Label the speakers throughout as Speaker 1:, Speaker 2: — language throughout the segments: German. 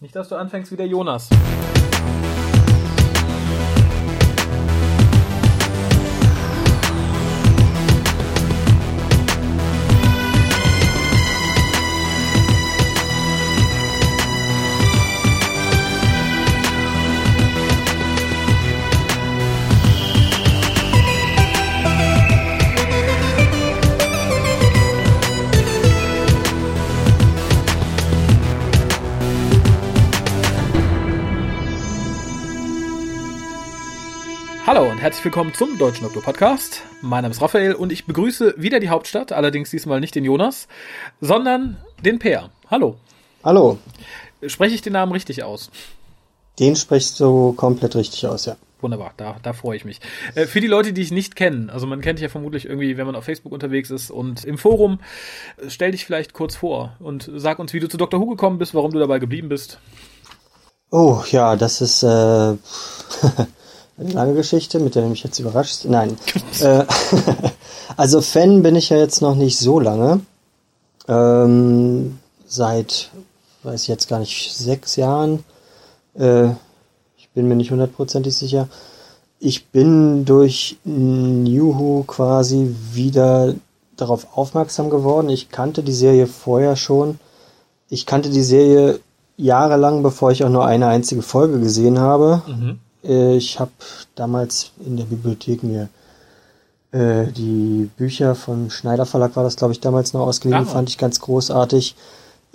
Speaker 1: Nicht, dass du anfängst wie der Jonas. Herzlich willkommen zum Deutschen Doktor Podcast. Mein Name ist Raphael und ich begrüße wieder die Hauptstadt, allerdings diesmal nicht den Jonas, sondern den Peer. Hallo.
Speaker 2: Hallo.
Speaker 1: Spreche ich den Namen richtig aus?
Speaker 2: Den sprichst du komplett richtig aus, ja.
Speaker 1: Wunderbar, da, da freue ich mich. Äh, für die Leute, die ich nicht kenne, also man kennt dich ja vermutlich irgendwie, wenn man auf Facebook unterwegs ist und im Forum, stell dich vielleicht kurz vor und sag uns, wie du zu Dr. Who gekommen bist, warum du dabei geblieben bist.
Speaker 2: Oh, ja, das ist äh, eine lange Geschichte, mit der du mich jetzt überraschst. Nein. äh, also Fan bin ich ja jetzt noch nicht so lange. Ähm, seit, weiß ich jetzt gar nicht, sechs Jahren. Äh, ich bin mir nicht hundertprozentig sicher. Ich bin durch New Who quasi wieder darauf aufmerksam geworden. Ich kannte die Serie vorher schon. Ich kannte die Serie jahrelang, bevor ich auch nur eine einzige Folge gesehen habe. Mhm. Ich habe damals in der Bibliothek mir äh, die Bücher vom Schneider Verlag war das, glaube ich, damals noch ausgeliehen, fand ich ganz großartig.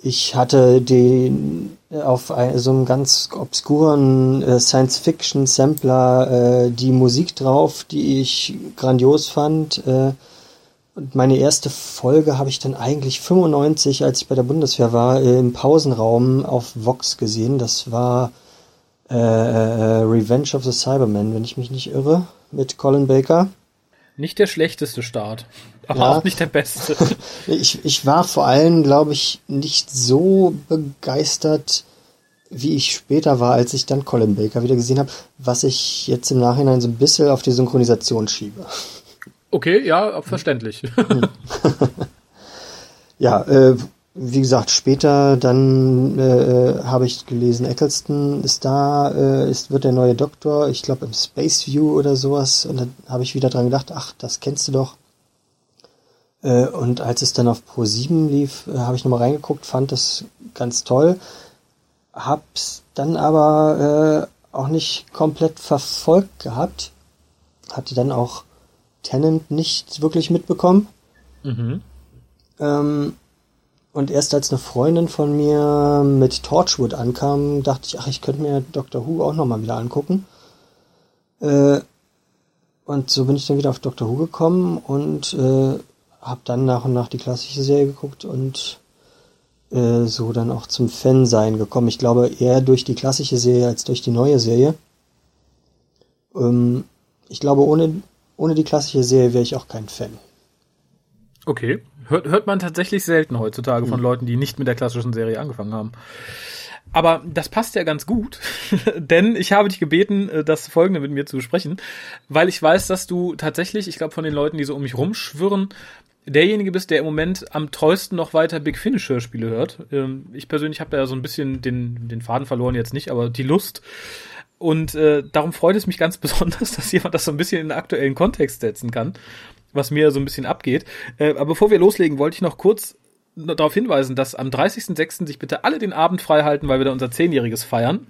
Speaker 2: Ich hatte den auf ein, so einem ganz obskuren äh, Science-Fiction-Sampler äh, die Musik drauf, die ich grandios fand. Äh, und meine erste Folge habe ich dann eigentlich 95, als ich bei der Bundeswehr war, äh, im Pausenraum auf Vox gesehen. Das war äh, äh, Revenge of the Cybermen, wenn ich mich nicht irre, mit Colin Baker.
Speaker 1: Nicht der schlechteste Start, aber ja. auch nicht der beste.
Speaker 2: ich, ich war vor allem, glaube ich, nicht so begeistert, wie ich später war, als ich dann Colin Baker wieder gesehen habe, was ich jetzt im Nachhinein so ein bisschen auf die Synchronisation schiebe.
Speaker 1: Okay, ja, verständlich.
Speaker 2: ja, äh, wie gesagt, später dann äh, habe ich gelesen, Eccleston ist da, äh, ist, wird der neue Doktor, ich glaube im Space View oder sowas. Und dann habe ich wieder dran gedacht, ach, das kennst du doch. Äh, und als es dann auf Pro 7 lief, äh, habe ich nochmal reingeguckt, fand das ganz toll. Hab's dann aber äh, auch nicht komplett verfolgt gehabt. Hatte dann auch Tennant nicht wirklich mitbekommen. Mhm. Ähm, und erst als eine Freundin von mir mit Torchwood ankam, dachte ich, ach, ich könnte mir Doctor Who auch nochmal wieder angucken. Äh, und so bin ich dann wieder auf Doctor Who gekommen und äh, habe dann nach und nach die klassische Serie geguckt und äh, so dann auch zum Fan-Sein gekommen. Ich glaube eher durch die klassische Serie als durch die neue Serie. Ähm, ich glaube, ohne, ohne die klassische Serie wäre ich auch kein Fan.
Speaker 1: Okay. Hört, hört man tatsächlich selten heutzutage mhm. von Leuten, die nicht mit der klassischen Serie angefangen haben. Aber das passt ja ganz gut, denn ich habe dich gebeten, äh, das Folgende mit mir zu besprechen, weil ich weiß, dass du tatsächlich, ich glaube, von den Leuten, die so um mich rumschwirren, derjenige bist, der im Moment am treuesten noch weiter Big Finish Hörspiele hört. Ähm, ich persönlich habe da so ein bisschen den, den Faden verloren jetzt nicht, aber die Lust. Und äh, darum freut es mich ganz besonders, dass jemand das so ein bisschen in den aktuellen Kontext setzen kann was mir so ein bisschen abgeht. Äh, aber bevor wir loslegen, wollte ich noch kurz darauf hinweisen, dass am 30.06. sich bitte alle den Abend frei halten, weil wir da unser Zehnjähriges feiern.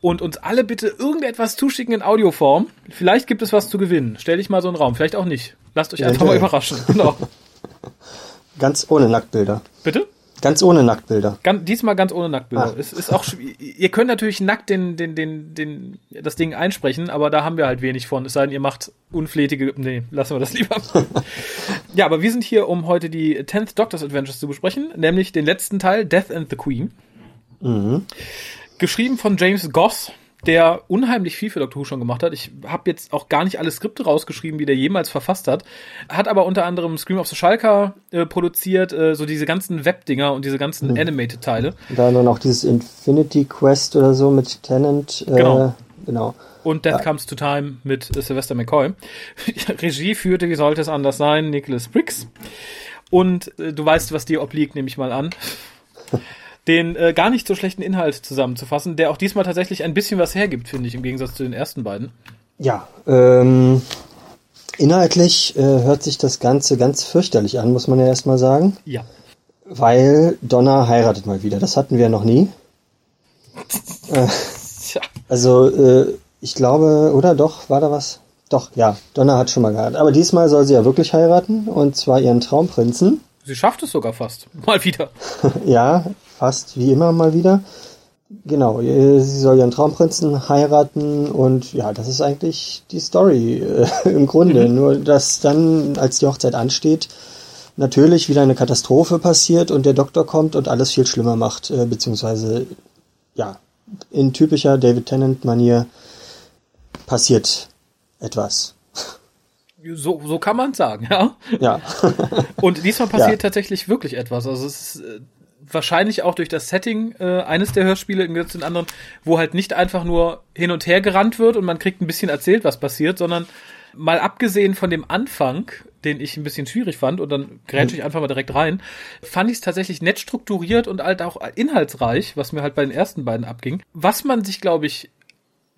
Speaker 1: Und uns alle bitte irgendetwas zuschicken in Audioform. Vielleicht gibt es was zu gewinnen. Stell dich mal so einen Raum. Vielleicht auch nicht. Lasst euch einfach mal überraschen. Genau.
Speaker 2: Ganz ohne Nacktbilder.
Speaker 1: Bitte?
Speaker 2: Ganz ohne Nacktbilder.
Speaker 1: Ganz, diesmal ganz ohne Nacktbilder. Es ist auch, ihr könnt natürlich nackt den, den, den, den, das Ding einsprechen, aber da haben wir halt wenig von. Es sei denn, ihr macht unflätige, nee, lassen wir das lieber. ja, aber wir sind hier, um heute die 10th Doctor's Adventures zu besprechen, nämlich den letzten Teil, Death and the Queen. Mhm. Geschrieben von James Goss der unheimlich viel für Doctor Who schon gemacht hat. Ich habe jetzt auch gar nicht alle Skripte rausgeschrieben, die der jemals verfasst hat. Hat aber unter anderem Scream of the Schalker äh, produziert, äh, so diese ganzen Webdinger und diese ganzen mhm. Animated-Teile.
Speaker 2: Da dann noch dieses Infinity Quest oder so mit Tennant.
Speaker 1: Äh, genau. genau. Und Death ja. Comes to Time mit Sylvester McCoy. Regie führte, wie sollte es anders sein, Nicholas Briggs. Und äh, du weißt, was dir obliegt, nehme ich mal an. den äh, gar nicht so schlechten Inhalt zusammenzufassen, der auch diesmal tatsächlich ein bisschen was hergibt, finde ich, im Gegensatz zu den ersten beiden.
Speaker 2: Ja, ähm, inhaltlich äh, hört sich das Ganze ganz fürchterlich an, muss man ja erstmal sagen.
Speaker 1: Ja.
Speaker 2: Weil Donna heiratet mal wieder. Das hatten wir noch nie. äh, also, äh, ich glaube, oder doch, war da was? Doch, ja, Donna hat schon mal geheiratet. Aber diesmal soll sie ja wirklich heiraten, und zwar ihren Traumprinzen.
Speaker 1: Sie schafft es sogar fast. Mal wieder.
Speaker 2: ja, fast wie immer mal wieder. Genau, äh, sie soll ihren Traumprinzen heiraten und ja, das ist eigentlich die Story äh, im Grunde. Mhm. Nur, dass dann, als die Hochzeit ansteht, natürlich wieder eine Katastrophe passiert und der Doktor kommt und alles viel schlimmer macht, äh, beziehungsweise ja, in typischer David Tennant-Manier passiert etwas.
Speaker 1: So, so kann man sagen, ja.
Speaker 2: Ja.
Speaker 1: und diesmal passiert ja. tatsächlich wirklich etwas. Also es ist äh, wahrscheinlich auch durch das Setting äh, eines der Hörspiele im Gegensatz zu den anderen, wo halt nicht einfach nur hin und her gerannt wird und man kriegt ein bisschen erzählt, was passiert, sondern mal abgesehen von dem Anfang, den ich ein bisschen schwierig fand, und dann grätsche ich einfach mal direkt rein, fand ich es tatsächlich nett strukturiert und halt auch inhaltsreich, was mir halt bei den ersten beiden abging. Was man sich, glaube ich,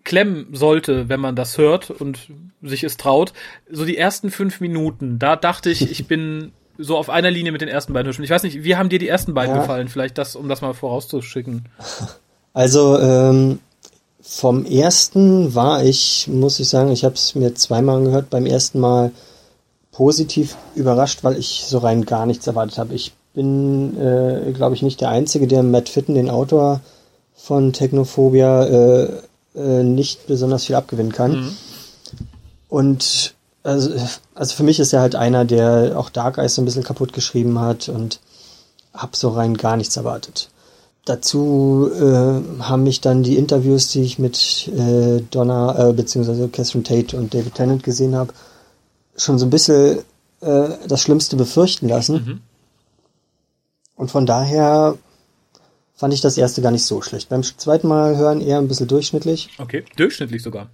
Speaker 1: klemmen sollte, wenn man das hört und sich es traut, so die ersten fünf Minuten, da dachte ich, ich bin so auf einer Linie mit den ersten beiden Hörspielen. Ich weiß nicht, wie haben dir die ersten beiden ja. gefallen? Vielleicht das, um das mal vorauszuschicken.
Speaker 2: Also ähm, vom ersten war ich, muss ich sagen, ich habe es mir zweimal angehört. Beim ersten Mal positiv überrascht, weil ich so rein gar nichts erwartet habe. Ich bin, äh, glaube ich, nicht der Einzige, der Matt Fitten, den Autor von Technophobia, äh, äh, nicht besonders viel abgewinnen kann. Mhm. Und also, also für mich ist er halt einer, der auch Dark Eyes so ein bisschen kaputt geschrieben hat und hab so rein gar nichts erwartet. Dazu äh, haben mich dann die Interviews, die ich mit äh, Donna äh, bzw. Catherine Tate und David Tennant gesehen habe, schon so ein bisschen äh, das Schlimmste befürchten lassen. Mhm. Und von daher fand ich das erste gar nicht so schlecht. Beim zweiten Mal hören eher ein bisschen durchschnittlich.
Speaker 1: Okay, durchschnittlich sogar.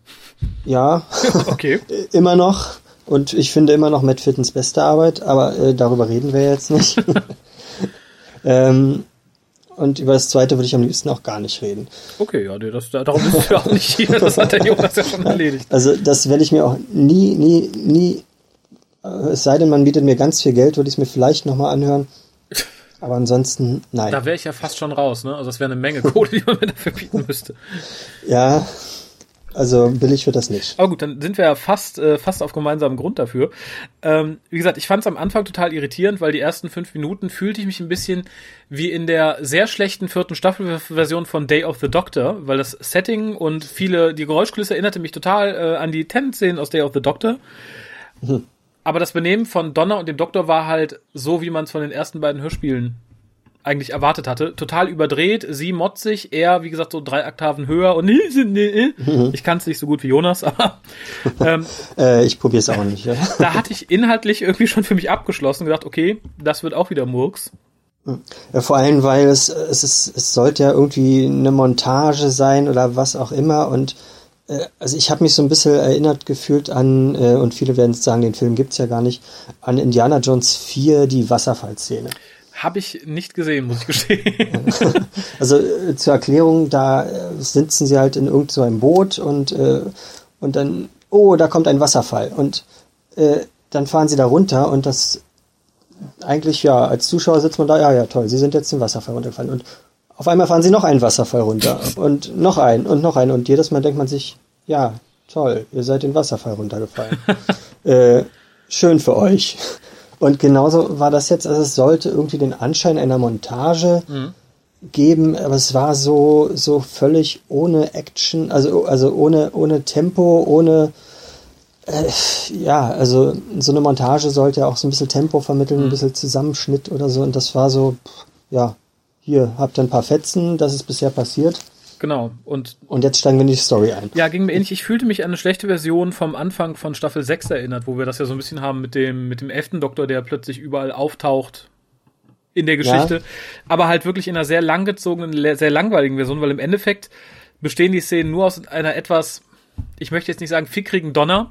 Speaker 2: Ja.
Speaker 1: okay.
Speaker 2: immer noch. Und ich finde immer noch Matt Fittens beste Arbeit, aber äh, darüber reden wir jetzt nicht. ähm, und über das zweite würde ich am liebsten auch gar nicht reden.
Speaker 1: Okay, ja, das, darum bist du auch nicht hier. Das hat der Jonas ja schon erledigt.
Speaker 2: Also das werde ich mir auch nie, nie, nie, äh, es sei denn, man bietet mir ganz viel Geld, würde ich es mir vielleicht nochmal anhören. Aber ansonsten, nein.
Speaker 1: Da wäre ich ja fast schon raus, ne? Also das wäre eine Menge Kohle, die man mir dafür bieten müsste.
Speaker 2: Ja, also billig wird das nicht.
Speaker 1: Aber gut, dann sind wir ja fast, äh, fast auf gemeinsamen Grund dafür. Ähm, wie gesagt, ich fand es am Anfang total irritierend, weil die ersten fünf Minuten fühlte ich mich ein bisschen wie in der sehr schlechten vierten Staffelversion von Day of the Doctor, weil das Setting und viele, die Geräuschkulisse erinnerte mich total äh, an die Tenant-Szenen aus Day of the Doctor. Mhm. Aber das Benehmen von Donner und dem Doktor war halt so, wie man es von den ersten beiden Hörspielen eigentlich erwartet hatte. Total überdreht, sie motzig, er, wie gesagt, so drei Oktaven höher und mhm. ich kann es nicht so gut wie Jonas, aber
Speaker 2: ähm, äh, ich probiere es auch nicht. Ja.
Speaker 1: da hatte ich inhaltlich irgendwie schon für mich abgeschlossen, gedacht, okay, das wird auch wieder Murks.
Speaker 2: Ja, vor allem, weil es, es, ist, es sollte ja irgendwie eine Montage sein oder was auch immer und äh, also ich habe mich so ein bisschen erinnert gefühlt an, äh, und viele werden sagen, den Film gibt's ja gar nicht, an Indiana Jones 4, die Wasserfallszene.
Speaker 1: Habe ich nicht gesehen, muss ich gestehen.
Speaker 2: also äh, zur Erklärung, da äh, sitzen sie halt in irgendeinem so Boot und, äh, und dann, oh, da kommt ein Wasserfall. Und äh, dann fahren sie da runter und das eigentlich, ja, als Zuschauer sitzt man da, ja, ja, toll, sie sind jetzt den Wasserfall runtergefallen. Und auf einmal fahren sie noch einen Wasserfall runter und noch einen und noch einen. Und jedes Mal denkt man sich, ja, toll, ihr seid den Wasserfall runtergefallen. äh, schön für euch. Und genauso war das jetzt, also es sollte irgendwie den Anschein einer Montage mhm. geben, aber es war so, so völlig ohne Action, also, also ohne, ohne Tempo, ohne, äh, ja, also so eine Montage sollte ja auch so ein bisschen Tempo vermitteln, mhm. ein bisschen Zusammenschnitt oder so, und das war so, ja, hier habt ihr ein paar Fetzen, das ist bisher passiert.
Speaker 1: Genau. Und,
Speaker 2: und jetzt steigen wir in die Story ein.
Speaker 1: Ja, ging mir ähnlich. Ich fühlte mich an eine schlechte Version vom Anfang von Staffel 6 erinnert, wo wir das ja so ein bisschen haben mit dem, mit dem elften Doktor, der plötzlich überall auftaucht in der Geschichte. Ja. Aber halt wirklich in einer sehr langgezogenen, sehr langweiligen Version, weil im Endeffekt bestehen die Szenen nur aus einer etwas, ich möchte jetzt nicht sagen fickrigen Donner,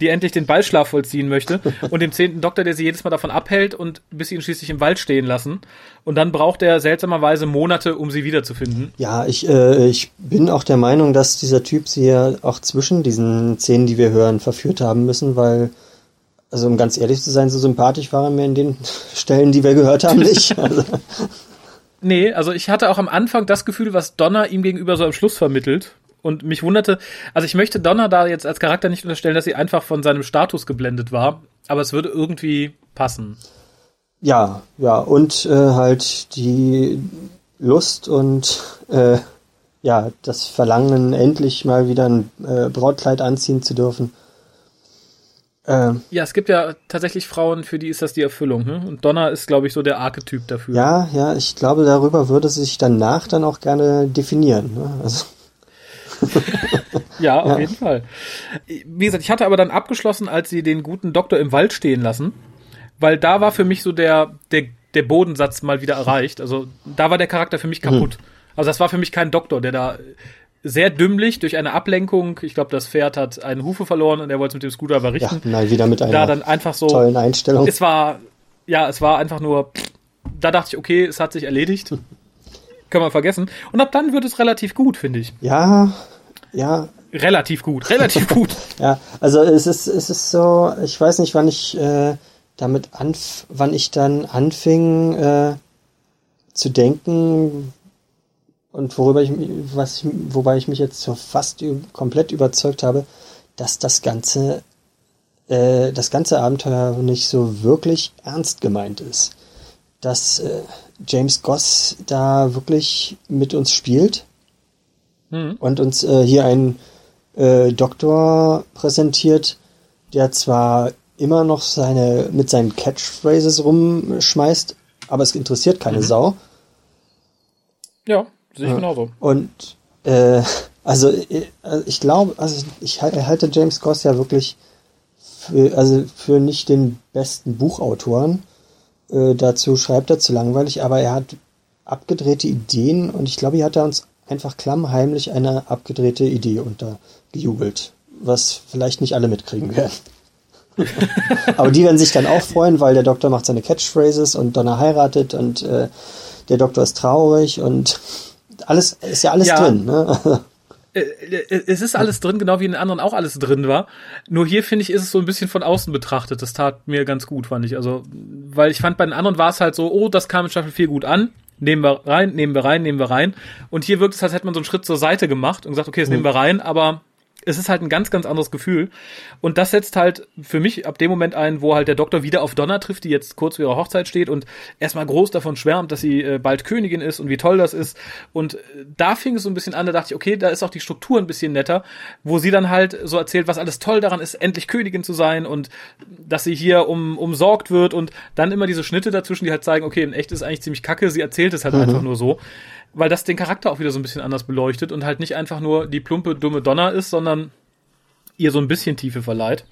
Speaker 1: die endlich den Ballschlaf vollziehen möchte, und dem zehnten Doktor, der sie jedes Mal davon abhält und bis sie ihn schließlich im Wald stehen lassen. Und dann braucht er seltsamerweise Monate, um sie wiederzufinden.
Speaker 2: Ja, ich, äh, ich bin auch der Meinung, dass dieser Typ sie ja auch zwischen diesen Szenen, die wir hören, verführt haben müssen, weil, also um ganz ehrlich zu sein, so sympathisch war er mir in den Stellen, die wir gehört haben, nicht. Also.
Speaker 1: Nee, also ich hatte auch am Anfang das Gefühl, was Donner ihm gegenüber so am Schluss vermittelt. Und mich wunderte, also ich möchte Donner da jetzt als Charakter nicht unterstellen, dass sie einfach von seinem Status geblendet war, aber es würde irgendwie passen.
Speaker 2: Ja, ja, und äh, halt die Lust und äh, ja, das Verlangen, endlich mal wieder ein äh, Brautkleid anziehen zu dürfen.
Speaker 1: Ähm, ja, es gibt ja tatsächlich Frauen, für die ist das die Erfüllung. Ne? Und Donna ist, glaube ich, so der Archetyp dafür.
Speaker 2: Ja, ja, ich glaube, darüber würde sie sich danach dann auch gerne definieren. Ne? Also.
Speaker 1: Ja, auf ja. jeden Fall. Wie gesagt, ich hatte aber dann abgeschlossen, als sie den guten Doktor im Wald stehen lassen, weil da war für mich so der, der, der Bodensatz mal wieder erreicht. Also da war der Charakter für mich kaputt. Mhm. Also das war für mich kein Doktor, der da sehr dümmlich durch eine Ablenkung, ich glaube, das Pferd hat einen Hufe verloren und er wollte es mit dem Scooter berichten.
Speaker 2: Ja, nein, wieder mit einer
Speaker 1: da dann einfach so,
Speaker 2: tollen Einstellung.
Speaker 1: Es war, ja, es war einfach nur, da dachte ich, okay, es hat sich erledigt. Können wir vergessen. Und ab dann wird es relativ gut, finde ich.
Speaker 2: Ja, ja.
Speaker 1: Relativ gut, relativ gut.
Speaker 2: ja, also es ist, es ist so, ich weiß nicht, wann ich äh, damit anf wann ich dann anfing äh, zu denken, und worüber ich, was ich, wobei ich mich jetzt so fast komplett überzeugt habe, dass das ganze, äh, das ganze Abenteuer nicht so wirklich ernst gemeint ist. Dass äh, James Goss da wirklich mit uns spielt mhm. und uns äh, hier einen äh, Doktor präsentiert, der zwar immer noch seine mit seinen Catchphrases rumschmeißt, aber es interessiert keine mhm. Sau.
Speaker 1: Ja. Sehe ich ja. genauso.
Speaker 2: Und äh, also äh, ich glaube, also ich halte James Goss ja wirklich für, also für nicht den besten Buchautoren. Äh, dazu schreibt er zu langweilig, aber er hat abgedrehte Ideen und ich glaube, hier hat er uns einfach klammheimlich eine abgedrehte Idee untergejubelt, was vielleicht nicht alle mitkriegen werden. aber die werden sich dann auch freuen, weil der Doktor macht seine Catchphrases und Donna heiratet und äh, der Doktor ist traurig und alles ist ja alles ja. drin. Ne?
Speaker 1: Äh, äh, es ist alles drin, genau wie in den anderen auch alles drin war. Nur hier finde ich, ist es so ein bisschen von außen betrachtet. Das tat mir ganz gut, fand ich. Also, weil ich fand, bei den anderen war es halt so, oh, das kam in Staffel 4 gut an. Nehmen wir rein, nehmen wir rein, nehmen wir rein. Und hier wirkt es, als hätte man so einen Schritt zur Seite gemacht und gesagt, okay, das mhm. nehmen wir rein, aber es ist halt ein ganz, ganz anderes Gefühl. Und das setzt halt für mich ab dem Moment ein, wo halt der Doktor wieder auf Donna trifft, die jetzt kurz vor ihrer Hochzeit steht und erstmal groß davon schwärmt, dass sie äh, bald Königin ist und wie toll das ist. Und äh, da fing es so ein bisschen an, da dachte ich, okay, da ist auch die Struktur ein bisschen netter, wo sie dann halt so erzählt, was alles toll daran ist, endlich Königin zu sein und dass sie hier um, umsorgt wird und dann immer diese Schnitte dazwischen, die halt zeigen, okay, in echt ist eigentlich ziemlich kacke, sie erzählt es halt mhm. einfach nur so weil das den Charakter auch wieder so ein bisschen anders beleuchtet und halt nicht einfach nur die plumpe, dumme Donner ist, sondern ihr so ein bisschen Tiefe verleiht.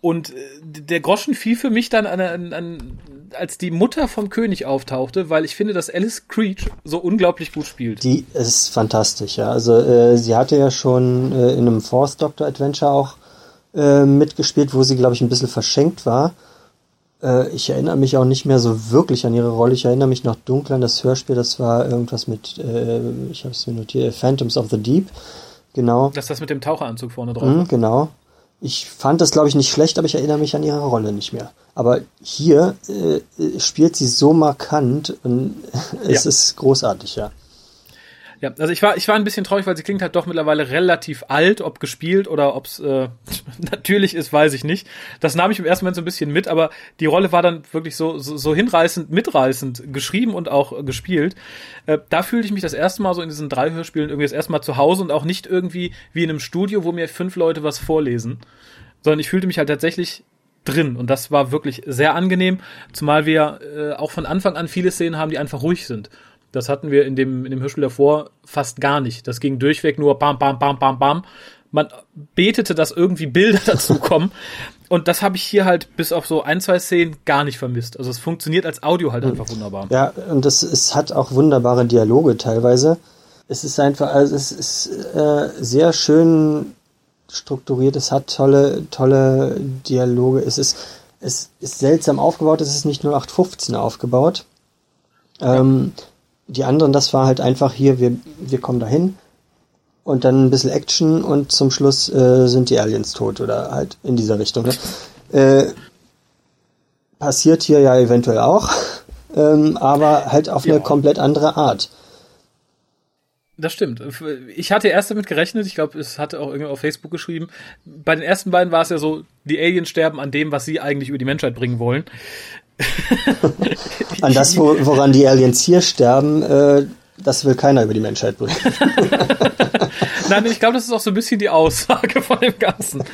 Speaker 1: Und äh, der Groschen fiel für mich dann an, an, an, als die Mutter vom König auftauchte, weil ich finde, dass Alice Creech so unglaublich gut spielt.
Speaker 2: Die ist fantastisch, ja. Also äh, sie hatte ja schon äh, in einem Fourth Doctor Adventure auch äh, mitgespielt, wo sie, glaube ich, ein bisschen verschenkt war. Äh, ich erinnere mich auch nicht mehr so wirklich an ihre Rolle. Ich erinnere mich noch dunkel an das Hörspiel, das war irgendwas mit, äh, ich habe es mir notiert, Phantoms of the Deep. Genau.
Speaker 1: Das ist das mit dem Taucheranzug vorne drauf.
Speaker 2: Mhm, genau. Ich fand das, glaube ich, nicht schlecht, aber ich erinnere mich an ihre Rolle nicht mehr. Aber hier äh, spielt sie so markant und es ja. ist großartig, ja.
Speaker 1: Ja, also ich war, ich war ein bisschen traurig, weil sie klingt halt doch mittlerweile relativ alt, ob gespielt oder ob es äh, natürlich ist, weiß ich nicht. Das nahm ich im ersten Moment so ein bisschen mit, aber die Rolle war dann wirklich so, so, so hinreißend, mitreißend geschrieben und auch äh, gespielt. Äh, da fühlte ich mich das erste Mal so in diesen drei Hörspielen irgendwie das erste Mal zu Hause und auch nicht irgendwie wie in einem Studio, wo mir fünf Leute was vorlesen, sondern ich fühlte mich halt tatsächlich drin und das war wirklich sehr angenehm, zumal wir äh, auch von Anfang an viele Szenen haben, die einfach ruhig sind das hatten wir in dem, in dem Hörspiel davor fast gar nicht. Das ging durchweg nur bam, bam, bam, bam, bam. Man betete, dass irgendwie Bilder dazu kommen. Und das habe ich hier halt bis auf so ein, zwei Szenen gar nicht vermisst. Also es funktioniert als Audio halt einfach wunderbar.
Speaker 2: Ja, und es, es hat auch wunderbare Dialoge teilweise. Es ist einfach, also es ist äh, sehr schön strukturiert, es hat tolle, tolle Dialoge, es ist, es ist seltsam aufgebaut, es ist nicht nur 815 aufgebaut. Ähm, die anderen, das war halt einfach hier, wir, wir kommen dahin und dann ein bisschen Action und zum Schluss äh, sind die Aliens tot oder halt in dieser Richtung. Ne? Äh, passiert hier ja eventuell auch, ähm, aber halt auf ja. eine komplett andere Art.
Speaker 1: Das stimmt. Ich hatte erst damit gerechnet, ich glaube, es hatte auch irgendwie auf Facebook geschrieben. Bei den ersten beiden war es ja so, die Aliens sterben an dem, was sie eigentlich über die Menschheit bringen wollen.
Speaker 2: An das, woran die Aliens hier sterben, äh, das will keiner über die Menschheit bringen.
Speaker 1: Nein, ich glaube, das ist auch so ein bisschen die Aussage von dem Ganzen.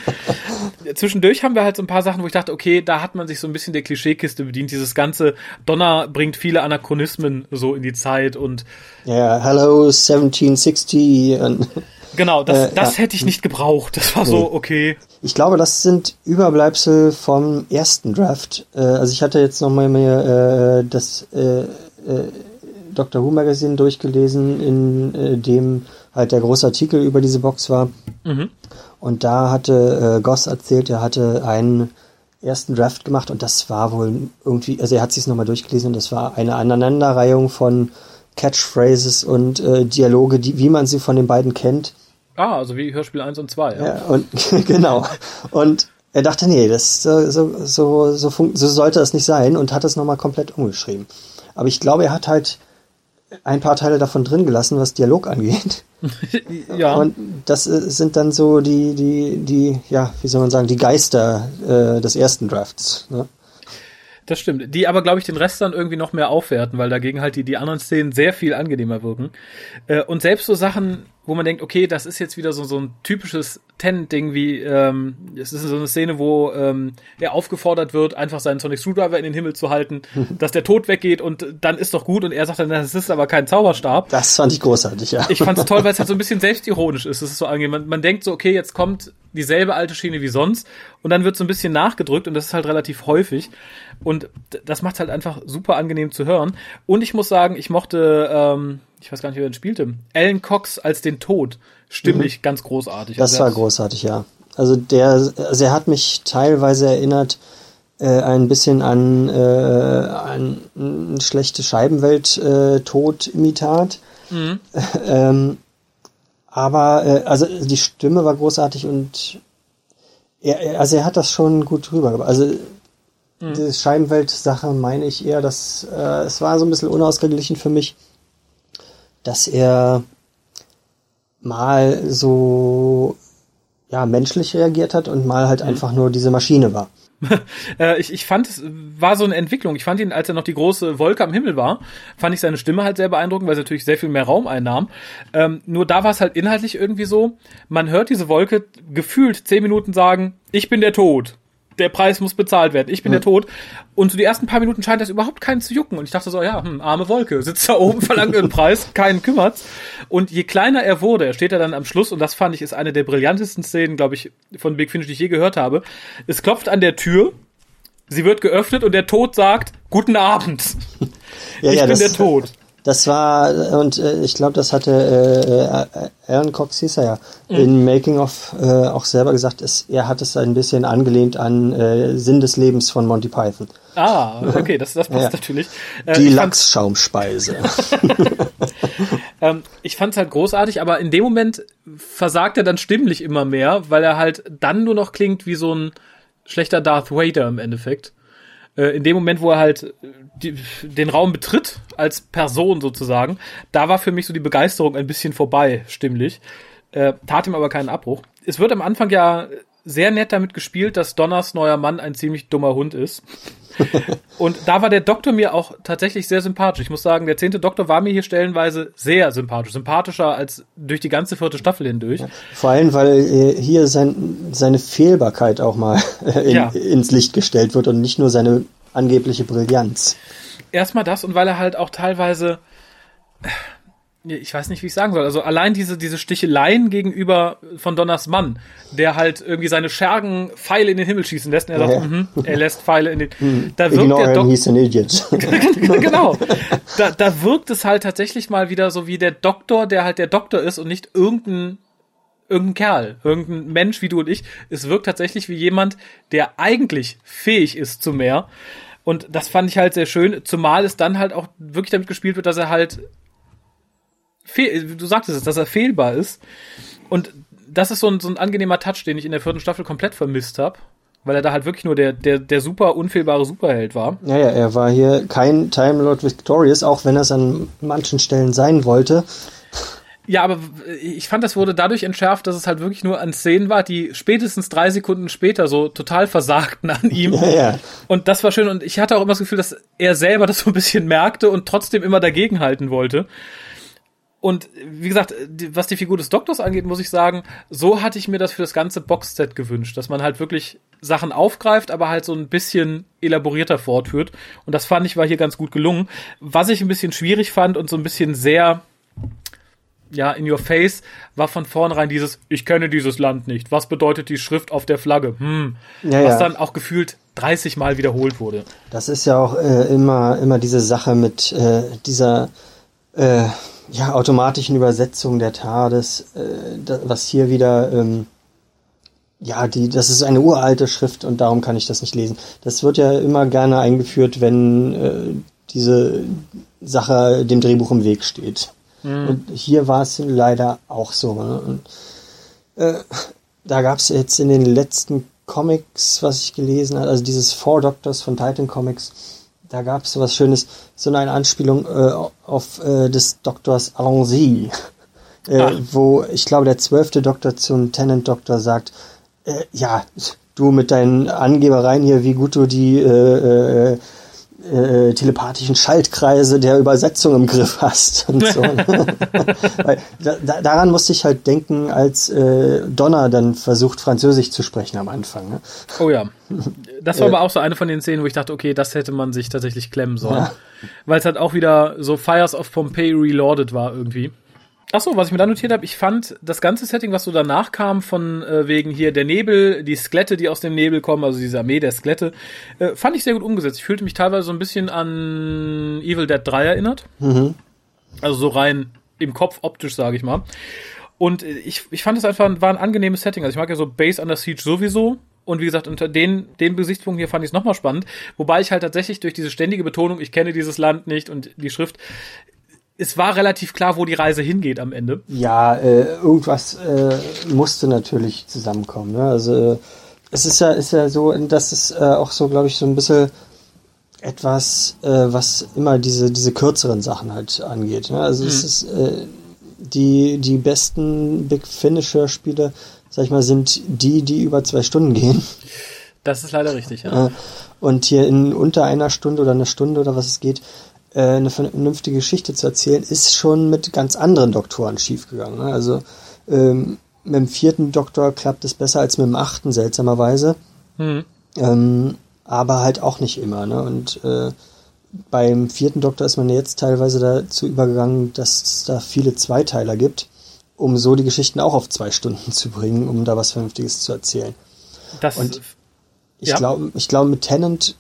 Speaker 1: Zwischendurch haben wir halt so ein paar Sachen, wo ich dachte, okay, da hat man sich so ein bisschen der Klischeekiste bedient. Dieses ganze Donner bringt viele Anachronismen so in die Zeit und.
Speaker 2: Ja, hello 1760 und
Speaker 1: Genau, das, äh, das ja. hätte ich nicht gebraucht. Das war nee. so, okay.
Speaker 2: Ich glaube, das sind Überbleibsel vom ersten Draft. Äh, also ich hatte jetzt nochmal mir äh, das äh, äh, Doctor Who Magazine durchgelesen, in äh, dem halt der große Artikel über diese Box war. Mhm. Und da hatte äh, Goss erzählt, er hatte einen ersten Draft gemacht und das war wohl irgendwie, also er hat sich nochmal durchgelesen und das war eine Aneinanderreihung von Catchphrases und äh, Dialoge, die, wie man sie von den beiden kennt.
Speaker 1: Ah, also wie Hörspiel 1 und 2, ja.
Speaker 2: ja und genau. Und er dachte, nee, das so, so, so, so, so sollte das nicht sein und hat es nochmal komplett umgeschrieben. Aber ich glaube, er hat halt ein paar Teile davon drin gelassen, was Dialog angeht. ja. Und das äh, sind dann so die, die, die, ja, wie soll man sagen, die Geister äh, des ersten Drafts. Ne?
Speaker 1: Das stimmt. Die aber, glaube ich, den Rest dann irgendwie noch mehr aufwerten, weil dagegen halt die, die anderen Szenen sehr viel angenehmer wirken. Äh, und selbst so Sachen, wo man denkt, okay, das ist jetzt wieder so, so ein typisches Ten-Ding, wie ähm, es ist so eine Szene, wo ähm, er aufgefordert wird, einfach seinen Sonic Screwdriver in den Himmel zu halten, dass der Tod weggeht und dann ist doch gut und er sagt dann, das ist aber kein Zauberstab.
Speaker 2: Das fand ich großartig, ja.
Speaker 1: Ich fand es toll, weil es halt so ein bisschen selbstironisch ist. Es ist so angenehm. Man, man denkt so, okay, jetzt kommt dieselbe alte Schiene wie sonst und dann wird so ein bisschen nachgedrückt und das ist halt relativ häufig und das macht halt einfach super angenehm zu hören. Und ich muss sagen, ich mochte ähm, ich weiß gar nicht, wer den spielte, Alan Cox als den Tod, stimmlich mhm. ganz großartig.
Speaker 2: Das also war großartig, ja. Also der, also er hat mich teilweise erinnert äh, ein bisschen an, äh, an ein schlechte Scheibenwelt-Tod-Imitat. Äh, mhm. ähm, aber äh, also die Stimme war großartig und er, also er hat das schon gut rübergebracht. Also mhm. die Scheibenwelt-Sache meine ich eher, dass äh, es war so ein bisschen unausgeglichen für mich dass er mal so ja menschlich reagiert hat und mal halt mhm. einfach nur diese Maschine war.
Speaker 1: Äh, ich, ich fand, es war so eine Entwicklung. Ich fand ihn, als er noch die große Wolke am Himmel war, fand ich seine Stimme halt sehr beeindruckend, weil sie natürlich sehr viel mehr Raum einnahm. Ähm, nur da war es halt inhaltlich irgendwie so, man hört diese Wolke gefühlt zehn Minuten sagen, ich bin der Tod der Preis muss bezahlt werden, ich bin ja. der Tod. Und so die ersten paar Minuten scheint das überhaupt keinen zu jucken. Und ich dachte so, ja, hm, arme Wolke, sitzt da oben, verlangt einen Preis, keinen kümmert's. Und je kleiner er wurde, er steht da dann am Schluss, und das fand ich ist eine der brillantesten Szenen, glaube ich, von Big Finish, die ich je gehört habe. Es klopft an der Tür, sie wird geöffnet und der Tod sagt, guten Abend. Ja, ich ja, bin der Tod.
Speaker 2: Das war, und äh, ich glaube, das hatte äh, äh, Aaron Cox hieß er ja, mhm. in Making of äh, auch selber gesagt, ist, er hat es ein bisschen angelehnt an äh, Sinn des Lebens von Monty Python.
Speaker 1: Ah, okay, das, das passt ja. natürlich.
Speaker 2: Äh, Die Lachsschaumspeise.
Speaker 1: ähm, ich fand es halt großartig, aber in dem Moment versagt er dann stimmlich immer mehr, weil er halt dann nur noch klingt wie so ein schlechter Darth Vader im Endeffekt. Äh, in dem Moment, wo er halt äh, die, den Raum betritt, als Person sozusagen, da war für mich so die Begeisterung ein bisschen vorbei, stimmlich. Äh, tat ihm aber keinen Abbruch. Es wird am Anfang ja sehr nett damit gespielt, dass Donners neuer Mann ein ziemlich dummer Hund ist. Und da war der Doktor mir auch tatsächlich sehr sympathisch. Ich muss sagen, der zehnte Doktor war mir hier stellenweise sehr sympathisch. Sympathischer als durch die ganze vierte Staffel hindurch.
Speaker 2: Vor allem, weil äh, hier sein, seine Fehlbarkeit auch mal in, ja. ins Licht gestellt wird und nicht nur seine angebliche Brillanz.
Speaker 1: Erstmal das und weil er halt auch teilweise ich weiß nicht, wie ich sagen soll. Also allein diese, diese Sticheleien gegenüber von Donners Mann, der halt irgendwie seine Schergen Pfeile in den Himmel schießen lässt. Und er sagt, -hmm, er lässt Pfeile in den.
Speaker 2: Hm. Da wirkt Ignore der Doktor. He's an idiot.
Speaker 1: genau. Da, da wirkt es halt tatsächlich mal wieder so wie der Doktor, der halt der Doktor ist und nicht irgendein irgendein Kerl, irgendein Mensch wie du und ich. Es wirkt tatsächlich wie jemand, der eigentlich fähig ist zu mehr. Und das fand ich halt sehr schön, zumal es dann halt auch wirklich damit gespielt wird, dass er halt du sagtest es, dass er fehlbar ist. Und das ist so ein, so ein angenehmer Touch, den ich in der vierten Staffel komplett vermisst habe. Weil er da halt wirklich nur der, der, der super unfehlbare Superheld war.
Speaker 2: Ja, ja, er war hier kein Time Lord Victorious, auch wenn er es an manchen Stellen sein wollte.
Speaker 1: Ja, aber ich fand, das wurde dadurch entschärft, dass es halt wirklich nur an Szenen war, die spätestens drei Sekunden später so total versagten an ihm.
Speaker 2: Ja, ja.
Speaker 1: Und das war schön. Und ich hatte auch immer das Gefühl, dass er selber das so ein bisschen merkte und trotzdem immer dagegenhalten wollte. Und wie gesagt, was die Figur des Doktors angeht, muss ich sagen, so hatte ich mir das für das ganze Boxset gewünscht, dass man halt wirklich Sachen aufgreift, aber halt so ein bisschen elaborierter fortführt. Und das fand ich war hier ganz gut gelungen. Was ich ein bisschen schwierig fand und so ein bisschen sehr ja, in your face, war von vornherein dieses, ich kenne dieses Land nicht. Was bedeutet die Schrift auf der Flagge? Hm. Ja, was ja. dann auch gefühlt 30 Mal wiederholt wurde.
Speaker 2: Das ist ja auch äh, immer, immer diese Sache mit äh, dieser äh, ja, automatischen Übersetzung der TARDIS, äh, da, was hier wieder, ähm, ja, die, das ist eine uralte Schrift und darum kann ich das nicht lesen. Das wird ja immer gerne eingeführt, wenn äh, diese Sache dem Drehbuch im Weg steht. Mhm. Und hier war es leider auch so. Ne? Und, äh, da gab es jetzt in den letzten Comics, was ich gelesen habe, also dieses Four Doctors von Titan Comics, da gab es so was Schönes, so eine Anspielung äh, auf äh, des Doktors Alency, äh, wo ich glaube der zwölfte Doktor zum Tenant Doktor sagt, äh, ja, du mit deinen Angebereien hier, wie gut du die äh, äh, äh, telepathischen Schaltkreise der Übersetzung im Griff hast und so. Weil, da, daran musste ich halt denken, als äh, Donna dann versucht, Französisch zu sprechen am Anfang. Ne?
Speaker 1: Oh ja. Das war aber auch so eine von den Szenen, wo ich dachte, okay, das hätte man sich tatsächlich klemmen sollen. Ja. Weil es halt auch wieder so Fires of Pompeii Reloaded war irgendwie. Achso, was ich mir da notiert habe, ich fand das ganze Setting, was so danach kam, von äh, wegen hier der Nebel, die Skelette, die aus dem Nebel kommen, also diese Armee der Skelette, äh, fand ich sehr gut umgesetzt. Ich fühlte mich teilweise so ein bisschen an Evil Dead 3 erinnert. Mhm. Also so rein im Kopf optisch, sage ich mal. Und ich, ich fand es einfach war ein angenehmes Setting. Also ich mag ja so Base Under Siege sowieso. Und wie gesagt, unter den, den Gesichtspunkten hier fand ich es nochmal spannend. Wobei ich halt tatsächlich durch diese ständige Betonung, ich kenne dieses Land nicht und die Schrift, es war relativ klar, wo die Reise hingeht am Ende.
Speaker 2: Ja, äh, irgendwas äh, musste natürlich zusammenkommen. Ne? Also äh, es ist ja, ist ja so, dass es äh, auch so, glaube ich, so ein bisschen etwas, äh, was immer diese, diese kürzeren Sachen halt angeht. Ne? Also mhm. es ist die, die besten Big Finisher Spiele, sag ich mal, sind die, die über zwei Stunden gehen.
Speaker 1: Das ist leider richtig, ja. Äh,
Speaker 2: und hier in unter einer Stunde oder einer Stunde oder was es geht, äh, eine vernünftige Geschichte zu erzählen, ist schon mit ganz anderen Doktoren schiefgegangen. Ne? Also ähm, mit dem vierten Doktor klappt es besser als mit dem achten, seltsamerweise. Mhm. Ähm, aber halt auch nicht immer. Ne? Und äh, beim vierten Doktor ist man jetzt teilweise dazu übergegangen, dass es da viele Zweiteiler gibt, um so die Geschichten auch auf zwei Stunden zu bringen, um da was Vernünftiges zu erzählen. Das, Und ich ja. glaube, ich glaube, mit Tennant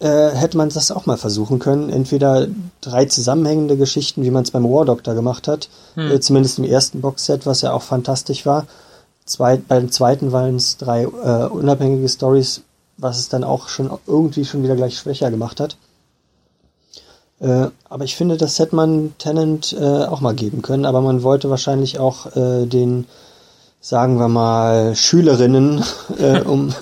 Speaker 2: äh, hätte man das auch mal versuchen können. Entweder drei zusammenhängende Geschichten, wie man es beim War Doctor gemacht hat, hm. äh, zumindest im ersten Boxset, was ja auch fantastisch war. Zweit, beim zweiten waren es drei äh, unabhängige Stories, was es dann auch schon irgendwie schon wieder gleich schwächer gemacht hat. Äh, aber ich finde, das hätte man Tennant äh, auch mal geben können, aber man wollte wahrscheinlich auch äh, den sagen wir mal, Schülerinnen, äh, um,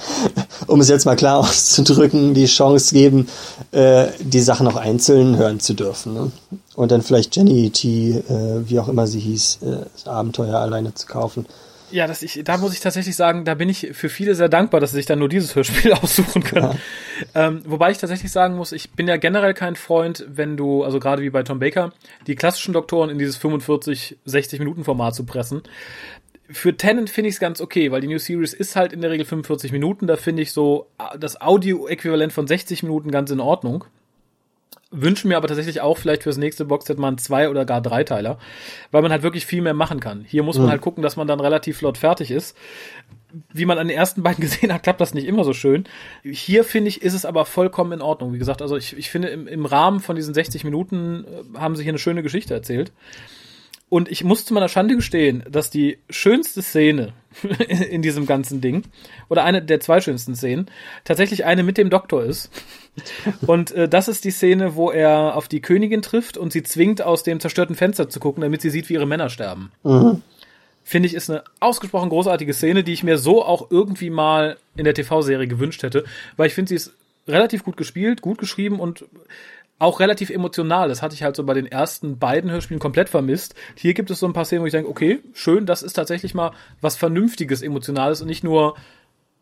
Speaker 2: um es jetzt mal klar auszudrücken, die Chance geben, äh, die Sachen auch einzeln hören zu dürfen. Ne? Und dann vielleicht Jenny T, äh, wie auch immer sie hieß, das Abenteuer alleine zu kaufen.
Speaker 1: Ja, das ich, da muss ich tatsächlich sagen, da bin ich für viele sehr dankbar, dass sie sich dann nur dieses Hörspiel aussuchen können. Ja. Ähm, wobei ich tatsächlich sagen muss, ich bin ja generell kein Freund, wenn du, also gerade wie bei Tom Baker, die klassischen Doktoren in dieses 45, 60 Minuten Format zu pressen für Tenant finde ich es ganz okay, weil die New Series ist halt in der Regel 45 Minuten. Da finde ich so das Audio-Äquivalent von 60 Minuten ganz in Ordnung. Wünschen mir aber tatsächlich auch vielleicht fürs nächste Boxset mal einen zwei oder gar Dreiteiler, weil man halt wirklich viel mehr machen kann. Hier muss man mhm. halt gucken, dass man dann relativ flott fertig ist. Wie man an den ersten beiden gesehen hat, klappt das nicht immer so schön. Hier finde ich, ist es aber vollkommen in Ordnung. Wie gesagt, also ich, ich finde, im, im Rahmen von diesen 60 Minuten äh, haben sie hier eine schöne Geschichte erzählt. Und ich muss zu meiner Schande gestehen, dass die schönste Szene in diesem ganzen Ding, oder eine der zwei schönsten Szenen, tatsächlich eine mit dem Doktor ist. Und äh, das ist die Szene, wo er auf die Königin trifft und sie zwingt, aus dem zerstörten Fenster zu gucken, damit sie sieht, wie ihre Männer sterben. Mhm. Finde ich, ist eine ausgesprochen großartige Szene, die ich mir so auch irgendwie mal in der TV-Serie gewünscht hätte, weil ich finde, sie ist relativ gut gespielt, gut geschrieben und auch relativ emotional. Das hatte ich halt so bei den ersten beiden Hörspielen komplett vermisst. Hier gibt es so ein paar Szenen, wo ich denke, okay, schön, das ist tatsächlich mal was Vernünftiges, Emotionales und nicht nur,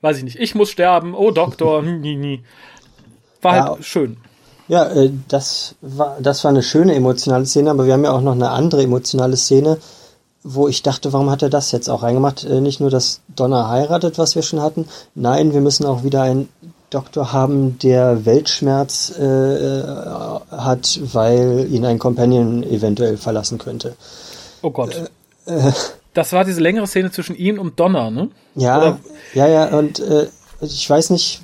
Speaker 1: weiß ich nicht, ich muss sterben, oh Doktor, nie, nie. War ja, halt schön.
Speaker 2: Ja, äh, das war, das war eine schöne emotionale Szene, aber wir haben ja auch noch eine andere emotionale Szene, wo ich dachte, warum hat er das jetzt auch reingemacht? Äh, nicht nur, dass Donner heiratet, was wir schon hatten. Nein, wir müssen auch wieder ein Doktor haben, der Weltschmerz äh, äh, hat, weil ihn ein Companion eventuell verlassen könnte.
Speaker 1: Oh Gott. Äh, äh, das war diese längere Szene zwischen ihm und Donner, ne?
Speaker 2: Ja, Oder? ja, ja, und äh, ich weiß nicht,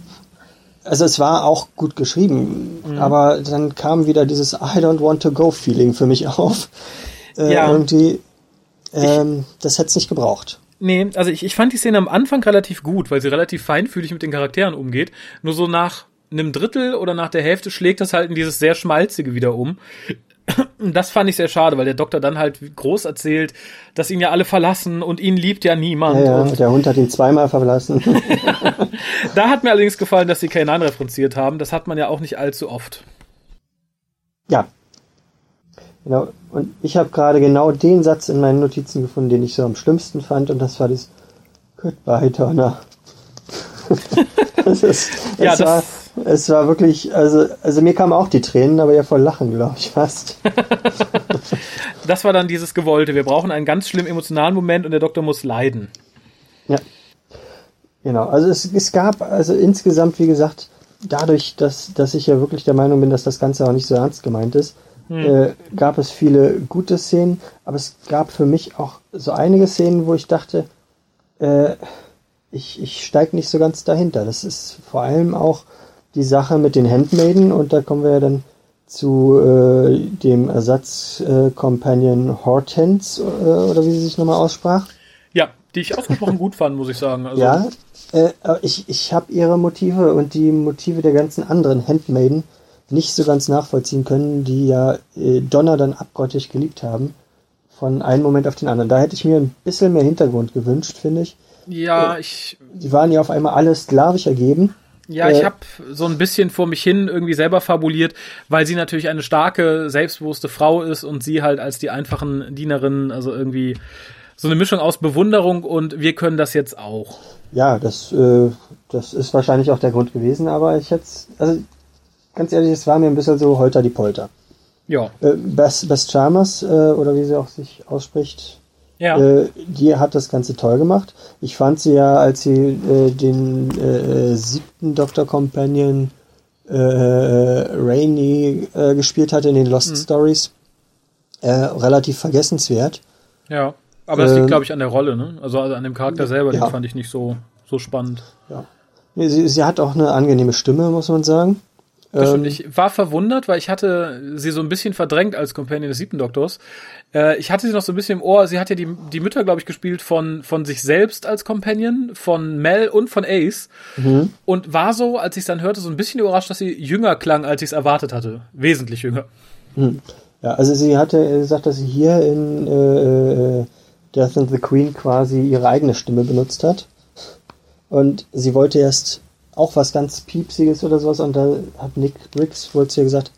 Speaker 2: also es war auch gut geschrieben, mhm. aber dann kam wieder dieses I don't want to go Feeling für mich auf. Äh, ja. Irgendwie, ähm, das hätte es nicht gebraucht.
Speaker 1: Nee, also ich, ich fand die Szene am Anfang relativ gut, weil sie relativ feinfühlig mit den Charakteren umgeht. Nur so nach einem Drittel oder nach der Hälfte schlägt das halt in dieses sehr schmalzige wieder um. Das fand ich sehr schade, weil der Doktor dann halt groß erzählt, dass ihn ja alle verlassen und ihn liebt ja niemand.
Speaker 2: Ja, ja der Hund hat ihn zweimal verlassen.
Speaker 1: da hat mir allerdings gefallen, dass sie K9 referenziert haben. Das hat man ja auch nicht allzu oft.
Speaker 2: Ja, Genau. Und ich habe gerade genau den Satz in meinen Notizen gefunden, den ich so am schlimmsten fand, und das war das Goodbye, Turner. das ist, ja, es, das war, es war wirklich, also, also mir kamen auch die Tränen, aber ja voll Lachen, glaube ich, fast.
Speaker 1: das war dann dieses Gewollte. Wir brauchen einen ganz schlimm emotionalen Moment und der Doktor muss leiden.
Speaker 2: Ja. Genau. Also es, es gab, also insgesamt, wie gesagt, dadurch, dass, dass ich ja wirklich der Meinung bin, dass das Ganze auch nicht so ernst gemeint ist. Äh, gab es viele gute Szenen, aber es gab für mich auch so einige Szenen, wo ich dachte, äh, ich, ich steige nicht so ganz dahinter. Das ist vor allem auch die Sache mit den Handmaiden und da kommen wir ja dann zu äh, dem Ersatz-Companion äh, Hortense äh, oder wie sie sich nochmal aussprach.
Speaker 1: Ja, die ich ausgesprochen gut fand, muss ich sagen.
Speaker 2: Also ja, äh, ich, ich habe ihre Motive und die Motive der ganzen anderen Handmaiden nicht so ganz nachvollziehen können, die ja äh, Donner dann abgrottig geliebt haben. Von einem Moment auf den anderen. Da hätte ich mir ein bisschen mehr Hintergrund gewünscht, finde ich.
Speaker 1: Ja, äh, ich.
Speaker 2: Die waren ja auf einmal alle sklavisch ergeben.
Speaker 1: Ja, ich äh, habe so ein bisschen vor mich hin irgendwie selber fabuliert, weil sie natürlich eine starke, selbstbewusste Frau ist und sie halt als die einfachen Dienerinnen, also irgendwie so eine Mischung aus Bewunderung und wir können das jetzt auch.
Speaker 2: Ja, das, äh, das ist wahrscheinlich auch der Grund gewesen, aber ich hätte, also ganz ehrlich, es war mir ein bisschen so Holter die Polter.
Speaker 1: Ja.
Speaker 2: Äh, Best, Best Chalmers, äh, oder wie sie auch sich ausspricht, ja. Äh, die hat das Ganze toll gemacht. Ich fand sie ja, als sie äh, den äh, siebten Doctor Companion äh, Rainy äh, gespielt hatte in den Lost mhm. Stories, äh, relativ vergessenswert.
Speaker 1: Ja, aber das liegt, glaube ich, an der Rolle, ne? Also, also an dem Charakter selber, ja. den fand ich nicht so, so spannend.
Speaker 2: Ja. Nee, sie, sie hat auch eine angenehme Stimme, muss man sagen.
Speaker 1: Ähm, ich war verwundert, weil ich hatte sie so ein bisschen verdrängt als Companion des siebten Doktors. Äh, ich hatte sie noch so ein bisschen im Ohr. Sie hat ja die, die Mütter, glaube ich, gespielt von, von sich selbst als Companion, von Mel und von Ace. Mhm. Und war so, als ich es dann hörte, so ein bisschen überrascht, dass sie jünger klang, als ich es erwartet hatte. Wesentlich jünger.
Speaker 2: Mhm. Ja, also sie hatte gesagt, dass sie hier in äh, äh, Death and the Queen quasi ihre eigene Stimme benutzt hat. Und sie wollte erst auch was ganz Piepsiges oder sowas. Und da hat Nick Briggs wohl zu ihr gesagt,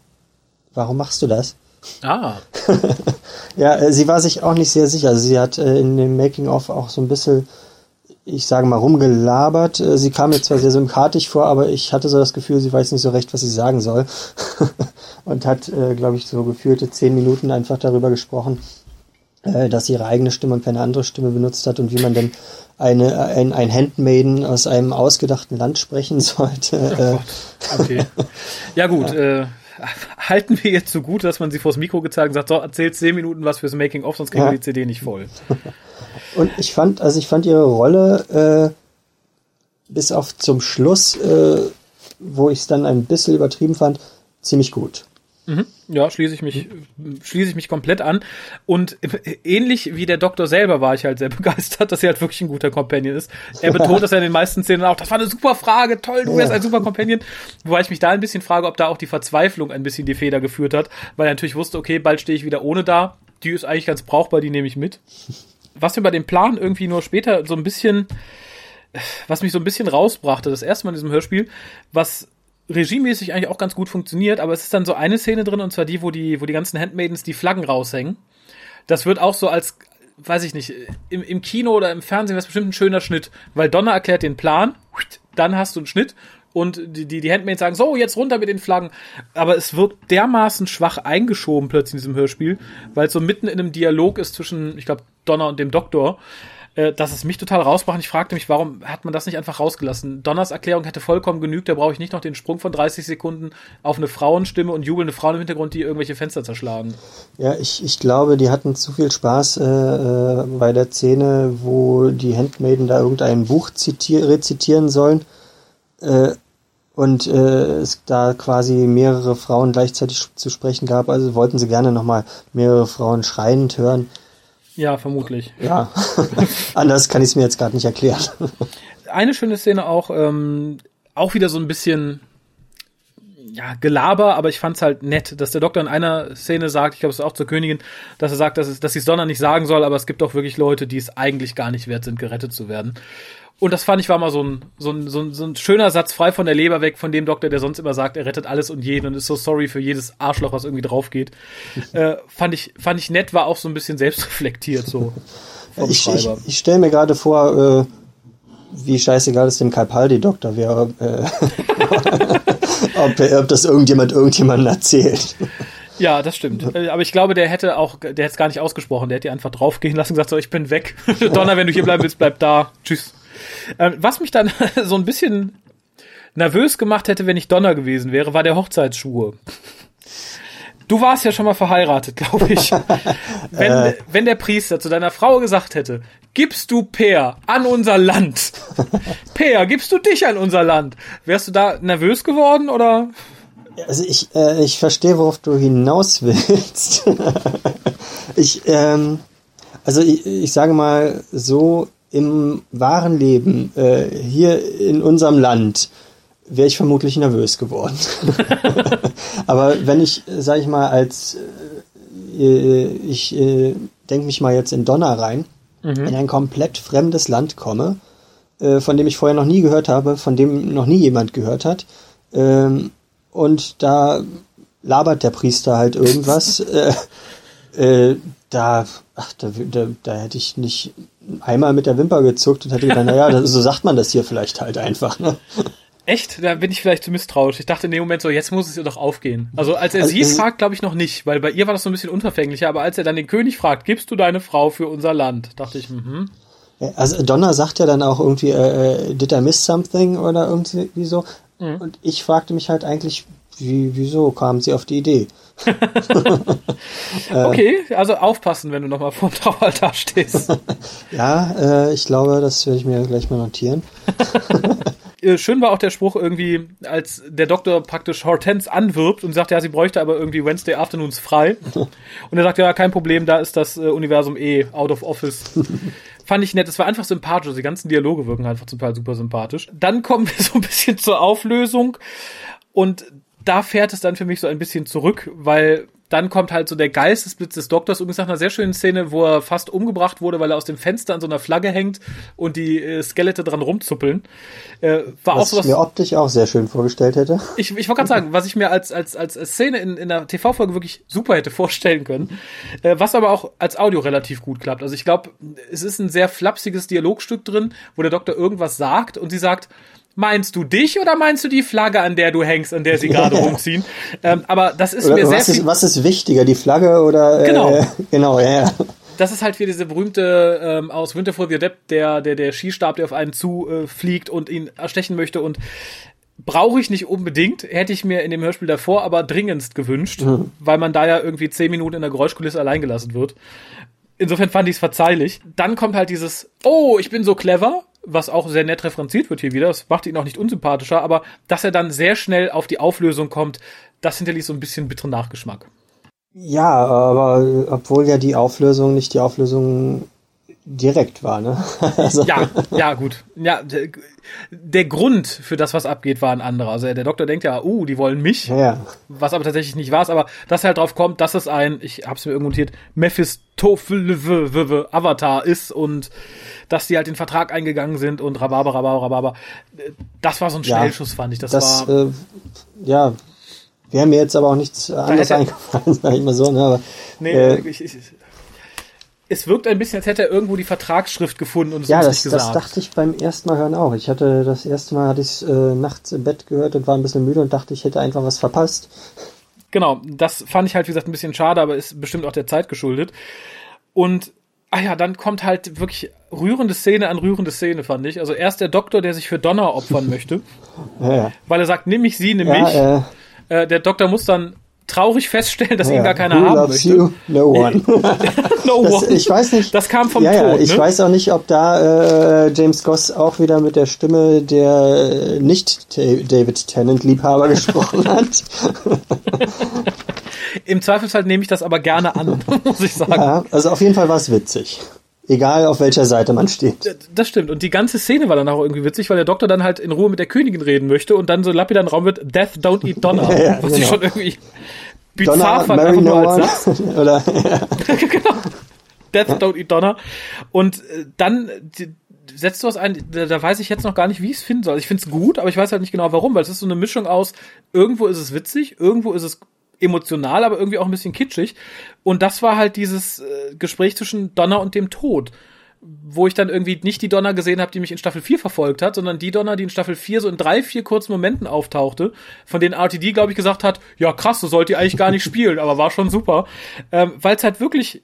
Speaker 2: warum machst du das?
Speaker 1: Ah.
Speaker 2: ja, äh, sie war sich auch nicht sehr sicher. Also sie hat äh, in dem Making-of auch so ein bisschen, ich sage mal, rumgelabert. Äh, sie kam mir zwar sehr sympathisch vor, aber ich hatte so das Gefühl, sie weiß nicht so recht, was sie sagen soll. Und hat, glaube ich, so gefühlte zehn Minuten einfach darüber gesprochen, dass sie ihre eigene Stimme und keine andere Stimme benutzt hat und wie man denn eine, ein, ein Handmaiden aus einem ausgedachten Land sprechen sollte.
Speaker 1: Oh okay. Ja gut, ja. Äh, halten wir jetzt so gut, dass man sie vors Mikro gezeigt und sagt, so, erzählt zehn Minuten was fürs Making-of, sonst kriegen ja. wir die CD nicht voll.
Speaker 2: Und ich fand, also ich fand ihre Rolle äh, bis auf zum Schluss, äh, wo ich es dann ein bisschen übertrieben fand, ziemlich gut.
Speaker 1: Mhm. Ja, schließe ich mich, schließe ich mich komplett an. Und ähnlich wie der Doktor selber war ich halt sehr begeistert, dass er halt wirklich ein guter Companion ist. Er betont das ja in den meisten Szenen auch. Das war eine super Frage, toll, du wärst ein super Companion. Wobei ich mich da ein bisschen frage, ob da auch die Verzweiflung ein bisschen die Feder geführt hat, weil er natürlich wusste, okay, bald stehe ich wieder ohne da. Die ist eigentlich ganz brauchbar, die nehme ich mit. Was mir bei dem Plan irgendwie nur später so ein bisschen, was mich so ein bisschen rausbrachte, das erste Mal in diesem Hörspiel, was regiemäßig eigentlich auch ganz gut funktioniert, aber es ist dann so eine Szene drin, und zwar die, wo die, wo die ganzen Handmaidens die Flaggen raushängen. Das wird auch so als, weiß ich nicht, im, im Kino oder im Fernsehen wäre es bestimmt ein schöner Schnitt, weil Donner erklärt den Plan, dann hast du einen Schnitt und die, die, die Handmaids sagen, so, jetzt runter mit den Flaggen. Aber es wird dermaßen schwach eingeschoben plötzlich in diesem Hörspiel, weil es so mitten in einem Dialog ist zwischen, ich glaube, Donner und dem Doktor äh, dass es mich total rausbracht. Ich fragte mich, warum hat man das nicht einfach rausgelassen? Donners Erklärung hätte vollkommen genügt, da brauche ich nicht noch den Sprung von 30 Sekunden auf eine Frauenstimme und jubelnde Frauen im Hintergrund, die irgendwelche Fenster zerschlagen.
Speaker 2: Ja, ich, ich glaube, die hatten zu viel Spaß äh, äh, bei der Szene, wo die Handmaiden da irgendein Buch zitier rezitieren sollen. Äh, und äh, es da quasi mehrere Frauen gleichzeitig zu sprechen gab, also wollten sie gerne nochmal mehrere Frauen schreiend hören.
Speaker 1: Ja, vermutlich.
Speaker 2: Ja, anders kann ich es mir jetzt gerade nicht erklären.
Speaker 1: Eine schöne Szene auch, ähm, auch wieder so ein bisschen ja, Gelaber, aber ich fand's halt nett, dass der Doktor in einer Szene sagt, ich glaube, es ist auch zur Königin, dass er sagt, dass, es, dass sie es Donner nicht sagen soll, aber es gibt auch wirklich Leute, die es eigentlich gar nicht wert sind, gerettet zu werden. Und das fand ich war mal so ein, so ein, so ein, so ein schöner Satz frei von der Leber weg von dem Doktor, der sonst immer sagt, er rettet alles und jeden und ist so sorry für jedes Arschloch, was irgendwie drauf geht. äh, fand ich, fand ich nett, war auch so ein bisschen selbstreflektiert, so.
Speaker 2: ich ich, ich stelle mir gerade vor, äh, wie scheißegal es dem Kalpaldi-Doktor wäre, äh, ob, ob das irgendjemand irgendjemandem erzählt.
Speaker 1: Ja, das stimmt. Äh, aber ich glaube, der hätte auch, der hätte es gar nicht ausgesprochen. Der hätte einfach draufgehen lassen und gesagt, so, ich bin weg. Donner, wenn du hier bleiben willst, bleib da. Tschüss. Ähm, was mich dann so ein bisschen nervös gemacht hätte, wenn ich Donner gewesen wäre, war der Hochzeitsschuhe. Du warst ja schon mal verheiratet, glaube ich. wenn, äh. wenn der Priester zu deiner Frau gesagt hätte, gibst du Peer an unser Land? Peer, gibst du dich an unser Land? Wärst du da nervös geworden oder?
Speaker 2: Also ich, äh, ich verstehe, worauf du hinaus willst. ich, ähm, also ich, ich sage mal so, im wahren Leben, äh, hier in unserem Land, wäre ich vermutlich nervös geworden. Aber wenn ich, sage ich mal, als äh, ich äh, denke mich mal jetzt in Donner rein, mhm. in ein komplett fremdes Land komme, äh, von dem ich vorher noch nie gehört habe, von dem noch nie jemand gehört hat, ähm, und da labert der Priester halt irgendwas, äh, äh, da, ach, da, da, da hätte ich nicht einmal mit der Wimper gezuckt und hätte gedacht, naja, das, so sagt man das hier vielleicht halt einfach. Ne?
Speaker 1: Echt? Da bin ich vielleicht zu misstrauisch. Ich dachte in dem Moment so, jetzt muss es ihr doch aufgehen. Also als er also, sie fragt, glaube ich noch nicht, weil bei ihr war das so ein bisschen unverfänglicher, aber als er dann den König fragt, gibst du deine Frau für unser Land, dachte ich, mhm.
Speaker 2: Also Donna sagt ja dann auch irgendwie, äh, äh, did I miss something oder irgendwie so. Mhm. Und ich fragte mich halt eigentlich, wie, wieso kam sie auf die Idee?
Speaker 1: okay, also aufpassen, wenn du nochmal vor dem Traualtar stehst.
Speaker 2: ja, äh, ich glaube, das werde ich mir gleich mal notieren.
Speaker 1: Äh, schön war auch der Spruch irgendwie, als der Doktor praktisch Hortense anwirbt und sagt, ja, sie bräuchte aber irgendwie Wednesday Afternoons frei. Und er sagt, ja, kein Problem, da ist das äh, Universum eh out of office. Fand ich nett. Es war einfach sympathisch. Die ganzen Dialoge wirken einfach total super sympathisch. Dann kommen wir so ein bisschen zur Auflösung. Und da fährt es dann für mich so ein bisschen zurück, weil dann kommt halt so der Geistesblitz des Doktors, übrigens nach einer sehr schönen Szene, wo er fast umgebracht wurde, weil er aus dem Fenster an so einer Flagge hängt und die äh, Skelette dran rumzuppeln.
Speaker 2: Äh, war was auch sowas, ich mir optisch auch sehr schön vorgestellt hätte.
Speaker 1: Ich, ich wollte gerade sagen, was ich mir als, als, als Szene in, in der TV-Folge wirklich super hätte vorstellen können, äh, was aber auch als Audio relativ gut klappt. Also ich glaube, es ist ein sehr flapsiges Dialogstück drin, wo der Doktor irgendwas sagt und sie sagt, Meinst du dich oder meinst du die Flagge, an der du hängst, an der sie gerade rumziehen? Ähm, aber das ist oder mir
Speaker 2: was
Speaker 1: sehr
Speaker 2: ist, Was ist wichtiger, die Flagge oder?
Speaker 1: Äh, genau,
Speaker 2: genau, ja. ja.
Speaker 1: Das ist halt wie diese berühmte ähm, aus Winterfell the Adept, der der der Skistab, der auf einen zufliegt äh, und ihn erstechen möchte und brauche ich nicht unbedingt, hätte ich mir in dem Hörspiel davor aber dringendst gewünscht, mhm. weil man da ja irgendwie zehn Minuten in der Geräuschkulisse allein gelassen wird. Insofern fand ich es verzeihlich. Dann kommt halt dieses, oh, ich bin so clever was auch sehr nett referenziert wird hier wieder, das macht ihn auch nicht unsympathischer, aber dass er dann sehr schnell auf die Auflösung kommt, das hinterließ so ein bisschen bitteren Nachgeschmack.
Speaker 2: Ja, aber obwohl ja die Auflösung nicht die Auflösung direkt war, ne?
Speaker 1: Also. Ja, ja, gut. Ja, der, der, Grund für das, was abgeht, war ein anderer. Also der Doktor denkt ja, uh, die wollen mich,
Speaker 2: ja.
Speaker 1: was aber tatsächlich nicht war. Aber dass er halt drauf kommt, dass es ein, ich hab's mir irgendwo notiert, Mephistophel Avatar ist und dass die halt den Vertrag eingegangen sind und Rhabarber, Rhabarber, Rhabarber. Das war so ein Schnellschuss, ja, fand ich. Das, das war. Äh,
Speaker 2: ja, wäre mir jetzt aber auch nichts anderes eingefallen, sag ich mal so. Ne? Aber,
Speaker 1: nee, äh, ich, ich, es wirkt ein bisschen, als hätte er irgendwo die Vertragsschrift gefunden und es
Speaker 2: ja,
Speaker 1: uns
Speaker 2: das,
Speaker 1: nicht gesagt.
Speaker 2: Ja, das dachte ich beim ersten Mal hören auch. Ich hatte das erste Mal hatte ich äh, nachts im Bett gehört und war ein bisschen müde und dachte, ich hätte einfach was verpasst.
Speaker 1: Genau, das fand ich halt wie gesagt ein bisschen schade, aber ist bestimmt auch der Zeit geschuldet. Und ah ja, dann kommt halt wirklich rührende Szene an rührende Szene, fand ich. Also erst der Doktor, der sich für Donner opfern möchte,
Speaker 2: ja, ja.
Speaker 1: weil er sagt, nimm mich sie, nimm mich. Äh, äh, der Doktor muss dann traurig feststellen, dass ja, ihn gar keiner haben möchte. You?
Speaker 2: No one.
Speaker 1: no
Speaker 2: das, one. Ich weiß nicht.
Speaker 1: Das kam vom
Speaker 2: ja,
Speaker 1: Tod.
Speaker 2: Ja, ich
Speaker 1: ne?
Speaker 2: weiß auch nicht, ob da äh, James Goss auch wieder mit der Stimme der äh, nicht David Tennant Liebhaber gesprochen hat.
Speaker 1: Im Zweifelsfall nehme ich das aber gerne an, muss ich sagen. Ja,
Speaker 2: also auf jeden Fall war es witzig. Egal auf welcher Seite man steht.
Speaker 1: Das stimmt. Und die ganze Szene war dann auch irgendwie witzig, weil der Doktor dann halt in Ruhe mit der Königin reden möchte und dann so lapidar im Raum wird, Death don't eat Donna. ja, was genau. ich schon irgendwie bizarr fand, einfach nur als Satz. Oder, ja. genau. Death don't eat Donna. Und äh, dann setzt du was ein, da, da weiß ich jetzt noch gar nicht, wie ich es finden soll. Ich finde es gut, aber ich weiß halt nicht genau warum, weil es ist so eine Mischung aus, irgendwo ist es witzig, irgendwo ist es emotional, aber irgendwie auch ein bisschen kitschig. Und das war halt dieses äh, Gespräch zwischen Donner und dem Tod wo ich dann irgendwie nicht die Donner gesehen habe, die mich in Staffel 4 verfolgt hat, sondern die Donner, die in Staffel 4 so in drei, vier kurzen Momenten auftauchte, von denen RTD, glaube ich, gesagt hat, ja krass, so sollte die eigentlich gar nicht spielen, aber war schon super. Ähm, Weil es halt wirklich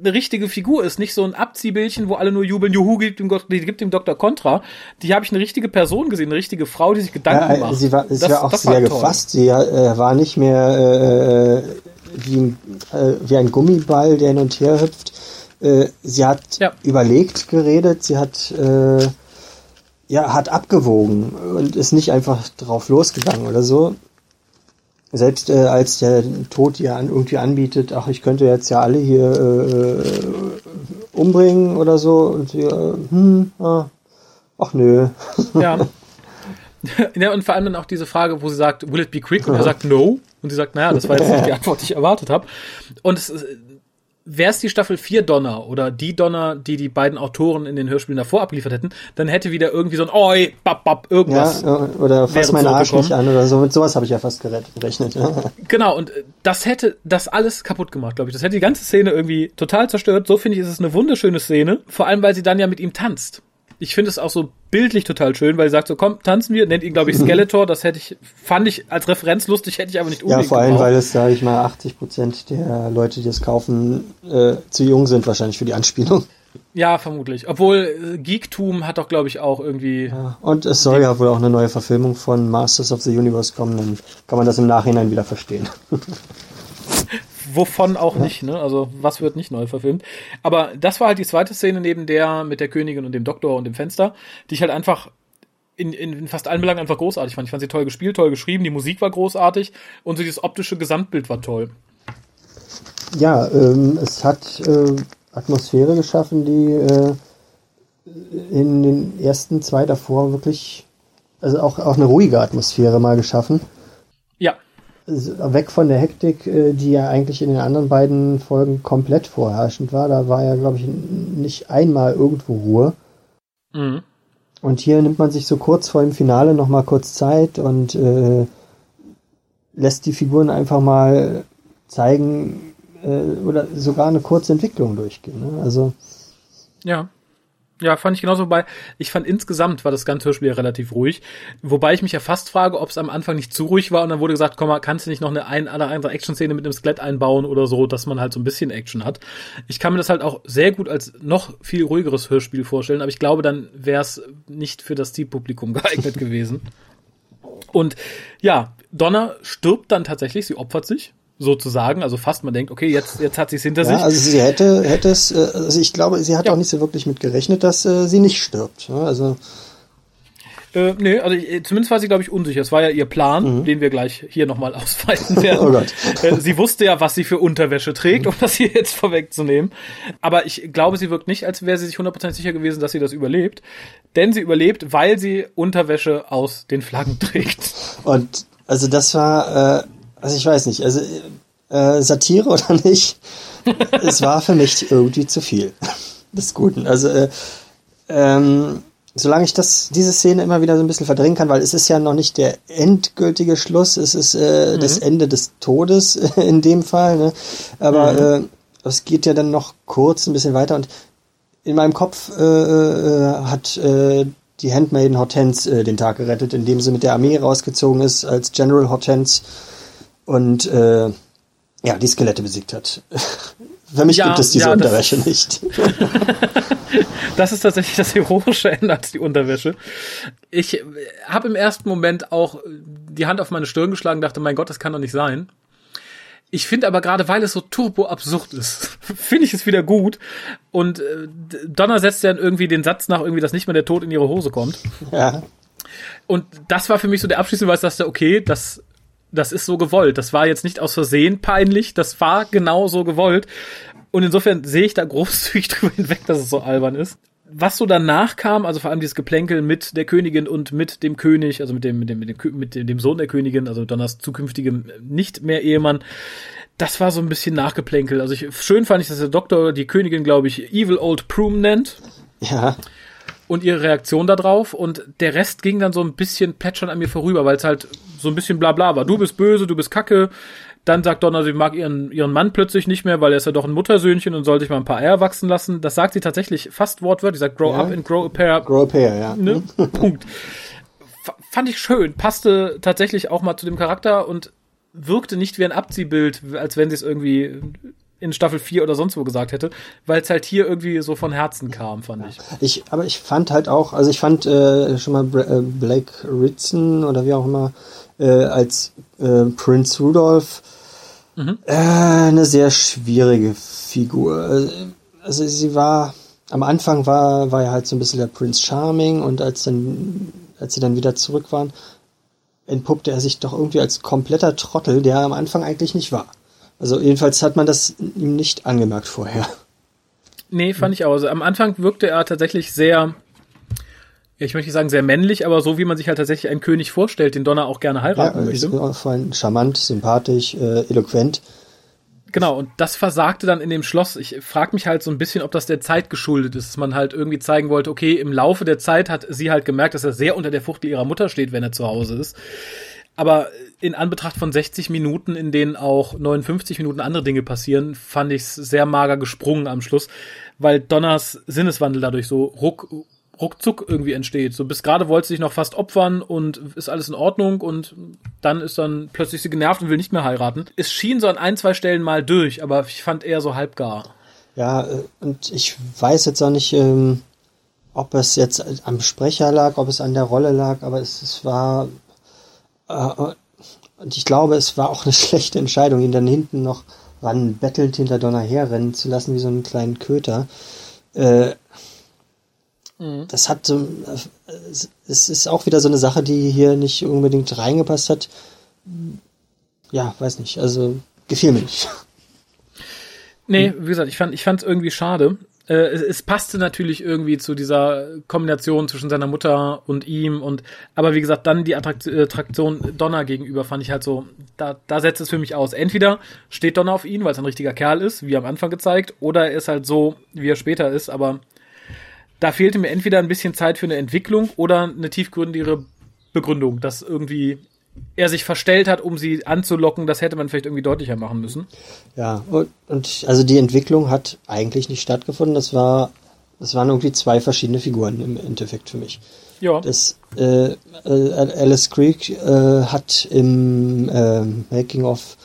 Speaker 1: eine richtige Figur ist, nicht so ein Abziehbildchen, wo alle nur jubeln, Juhu, gibt dem, Gott, gibt dem Dr. Contra. Die habe ich eine richtige Person gesehen, eine richtige Frau, die sich Gedanken ja, macht.
Speaker 2: Sie war, sie das, war auch sehr gefasst. Sie äh, war nicht mehr äh, wie, äh, wie ein Gummiball, der hin und her hüpft. Äh, sie hat ja. überlegt geredet, sie hat äh, ja hat abgewogen und ist nicht einfach drauf losgegangen oder so. Selbst äh, als der Tod ihr an, irgendwie anbietet, ach, ich könnte jetzt ja alle hier äh, umbringen oder so, und sie, äh, hm, ah, ach nö.
Speaker 1: Ja. ja, und vor allem dann auch diese Frage, wo sie sagt, will it be quick? Und er sagt no. Und sie sagt, naja, das war jetzt nicht die Antwort, die ich erwartet habe. Und es wäre es die Staffel 4 Donner oder die Donner, die die beiden Autoren in den Hörspielen davor abgeliefert hätten, dann hätte wieder irgendwie so ein Oi, bap, bap, irgendwas.
Speaker 2: Ja, oder fass meinen Arsch nicht an oder so. Mit sowas habe ich ja fast gerechnet. Ja.
Speaker 1: Genau, und das hätte das alles kaputt gemacht, glaube ich. Das hätte die ganze Szene irgendwie total zerstört. So finde ich, ist es eine wunderschöne Szene. Vor allem, weil sie dann ja mit ihm tanzt ich finde es auch so bildlich total schön, weil sie sagt so, komm, tanzen wir, nennt ihn, glaube ich, Skeletor, das hätte ich, fand ich als Referenz lustig, hätte ich aber nicht
Speaker 2: unbedingt Ja, vor allem, gebraucht. weil es, sage ich mal, 80 Prozent der Leute, die es kaufen, äh, zu jung sind wahrscheinlich für die Anspielung.
Speaker 1: Ja, vermutlich. Obwohl äh, Geektum hat doch, glaube ich, auch irgendwie.
Speaker 2: Ja, und es soll ja wohl auch eine neue Verfilmung von Masters of the Universe kommen, dann kann man das im Nachhinein wieder verstehen.
Speaker 1: wovon auch nicht, ne? Also was wird nicht neu verfilmt. Aber das war halt die zweite Szene neben der mit der Königin und dem Doktor und dem Fenster, die ich halt einfach in, in fast allen Belangen einfach großartig fand. Ich fand sie toll gespielt, toll geschrieben, die Musik war großartig und so dieses optische Gesamtbild war toll.
Speaker 2: Ja, ähm, es hat äh, Atmosphäre geschaffen, die äh, in den ersten zwei davor wirklich, also auch, auch eine ruhige Atmosphäre mal geschaffen. Weg von der Hektik, äh, die ja eigentlich in den anderen beiden Folgen komplett vorherrschend war. Da war ja, glaube ich, nicht einmal irgendwo Ruhe. Mhm. Und hier nimmt man sich so kurz vor dem Finale noch mal kurz Zeit und äh, lässt die Figuren einfach mal zeigen äh, oder sogar eine kurze Entwicklung durchgehen. Ne? Also
Speaker 1: ja. Ja, fand ich genauso bei. Ich fand insgesamt war das ganze Hörspiel ja relativ ruhig. Wobei ich mich ja fast frage, ob es am Anfang nicht zu ruhig war und dann wurde gesagt, komm mal, kannst du nicht noch eine ein oder andere Action-Szene mit einem Skelett einbauen oder so, dass man halt so ein bisschen Action hat. Ich kann mir das halt auch sehr gut als noch viel ruhigeres Hörspiel vorstellen, aber ich glaube, dann wäre es nicht für das Zielpublikum geeignet gewesen. Und ja, Donna stirbt dann tatsächlich, sie opfert sich sozusagen, also fast man denkt, okay, jetzt, jetzt hat sie es hinter ja, sich.
Speaker 2: Also sie hätte, hätte es, äh, also ich glaube, sie hat ja. auch nicht so wirklich mit gerechnet, dass äh, sie nicht stirbt. Also
Speaker 1: Äh, nee, also ich, zumindest war sie, glaube ich, unsicher. Es war ja ihr Plan, mhm. den wir gleich hier nochmal ausweiten werden. oh Gott. Äh, sie wusste ja, was sie für Unterwäsche trägt, mhm. um das hier jetzt vorwegzunehmen. Aber ich glaube, sie wirkt nicht, als wäre sie sich 100% sicher gewesen, dass sie das überlebt. Denn sie überlebt, weil sie Unterwäsche aus den Flaggen trägt.
Speaker 2: Und also das war, äh, also ich weiß nicht, also äh, Satire oder nicht, es war für mich irgendwie zu viel des Guten. Also äh, ähm, solange ich das, diese Szene immer wieder so ein bisschen verdrängen kann, weil es ist ja noch nicht der endgültige Schluss, es ist äh, mhm. das Ende des Todes in dem Fall, ne? aber mhm. äh, es geht ja dann noch kurz ein bisschen weiter und in meinem Kopf äh, äh, hat äh, die Handmaiden Hortense äh, den Tag gerettet, indem sie mit der Armee rausgezogen ist als General Hortense und äh, ja, die Skelette besiegt hat. Für mich ja, gibt es diese ja, Unterwäsche nicht.
Speaker 1: das ist tatsächlich das heroische Ende als die Unterwäsche. Ich habe im ersten Moment auch die Hand auf meine Stirn geschlagen, dachte, mein Gott, das kann doch nicht sein. Ich finde aber gerade, weil es so turbo absurd ist, finde ich es wieder gut. Und äh, Donner setzt dann irgendwie den Satz nach, irgendwie, dass nicht mehr der Tod in ihre Hose kommt. Ja. Und das war für mich so der abschließende Beweis, dass der, okay, das das ist so gewollt. Das war jetzt nicht aus Versehen peinlich, das war genau so gewollt. Und insofern sehe ich da großzügig drüber hinweg, dass es so albern ist. Was so danach kam, also vor allem dieses Geplänkel mit der Königin und mit dem König, also mit dem, mit dem, mit dem, mit dem Sohn der Königin, also Donners zukünftigem nicht mehr Ehemann, das war so ein bisschen nachgeplänkel. Also ich, schön fand ich, dass der Doktor die Königin, glaube ich, Evil Old Prune nennt.
Speaker 2: Ja
Speaker 1: und ihre Reaktion darauf und der Rest ging dann so ein bisschen plätschern an mir vorüber, weil es halt so ein bisschen bla bla war. Du bist böse, du bist kacke. Dann sagt Donna, sie mag ihren, ihren Mann plötzlich nicht mehr, weil er ist ja doch ein Muttersöhnchen und soll sich mal ein paar Eier wachsen lassen. Das sagt sie tatsächlich fast wortwörtlich. Sie sagt, grow ja. up and grow a pair.
Speaker 2: Grow a pair, ja.
Speaker 1: Ne? Punkt. F fand ich schön. Passte tatsächlich auch mal zu dem Charakter und wirkte nicht wie ein Abziehbild, als wenn sie es irgendwie in Staffel 4 oder sonst wo gesagt hätte, weil es halt hier irgendwie so von Herzen kam, fand ich.
Speaker 2: ich aber ich fand halt auch, also ich fand äh, schon mal Bra äh, Blake Ritson oder wie auch immer äh, als äh, Prince Rudolph mhm. äh, eine sehr schwierige Figur. Also sie war am Anfang war war ja halt so ein bisschen der Prince Charming und als dann als sie dann wieder zurück waren, entpuppte er sich doch irgendwie als kompletter Trottel, der er am Anfang eigentlich nicht war. Also jedenfalls hat man das ihm nicht angemerkt vorher.
Speaker 1: Nee, fand ich auch. Also am Anfang wirkte er tatsächlich sehr, ja, ich möchte nicht sagen sehr männlich, aber so wie man sich halt tatsächlich einen König vorstellt, den Donner auch gerne heiraten ja, möchte.
Speaker 2: Ist vor allem charmant, sympathisch, äh, eloquent.
Speaker 1: Genau, und das versagte dann in dem Schloss. Ich frage mich halt so ein bisschen, ob das der Zeit geschuldet ist, dass man halt irgendwie zeigen wollte, okay, im Laufe der Zeit hat sie halt gemerkt, dass er sehr unter der Fuchtel ihrer Mutter steht, wenn er zu Hause ist. Aber in Anbetracht von 60 Minuten, in denen auch 59 Minuten andere Dinge passieren, fand ich es sehr mager gesprungen am Schluss, weil Donners Sinneswandel dadurch so ruck, ruckzuck irgendwie entsteht. So bis gerade wollte sie sich noch fast opfern und ist alles in Ordnung und dann ist dann plötzlich sie genervt und will nicht mehr heiraten. Es schien so an ein, zwei Stellen mal durch, aber ich fand eher so halbgar.
Speaker 2: Ja, und ich weiß jetzt auch nicht, ähm, ob es jetzt am Sprecher lag, ob es an der Rolle lag, aber es, es war äh, und ich glaube, es war auch eine schlechte Entscheidung, ihn dann hinten noch ran bettelnd hinter Donner herrennen zu lassen, wie so einen kleinen Köter. Äh, mhm. Das hat so, es ist auch wieder so eine Sache, die hier nicht unbedingt reingepasst hat. Ja, weiß nicht, also gefiel mir nicht.
Speaker 1: Nee, wie gesagt, ich fand ich fand es irgendwie schade äh, es, es passte natürlich irgendwie zu dieser Kombination zwischen seiner Mutter und ihm und aber wie gesagt, dann die Attraktion Donner gegenüber fand ich halt so, da, da setzt es für mich aus. Entweder steht Donner auf ihn, weil es ein richtiger Kerl ist, wie am Anfang gezeigt, oder er ist halt so, wie er später ist, aber da fehlte mir entweder ein bisschen Zeit für eine Entwicklung oder eine tiefgründigere Begründung, dass irgendwie er sich verstellt hat, um sie anzulocken, das hätte man vielleicht irgendwie deutlicher machen müssen.
Speaker 2: Ja, und, und also die Entwicklung hat eigentlich nicht stattgefunden. Das war, das waren irgendwie zwei verschiedene Figuren im Endeffekt für mich. Ja. Das, äh, Alice Creek äh, hat im äh, Making of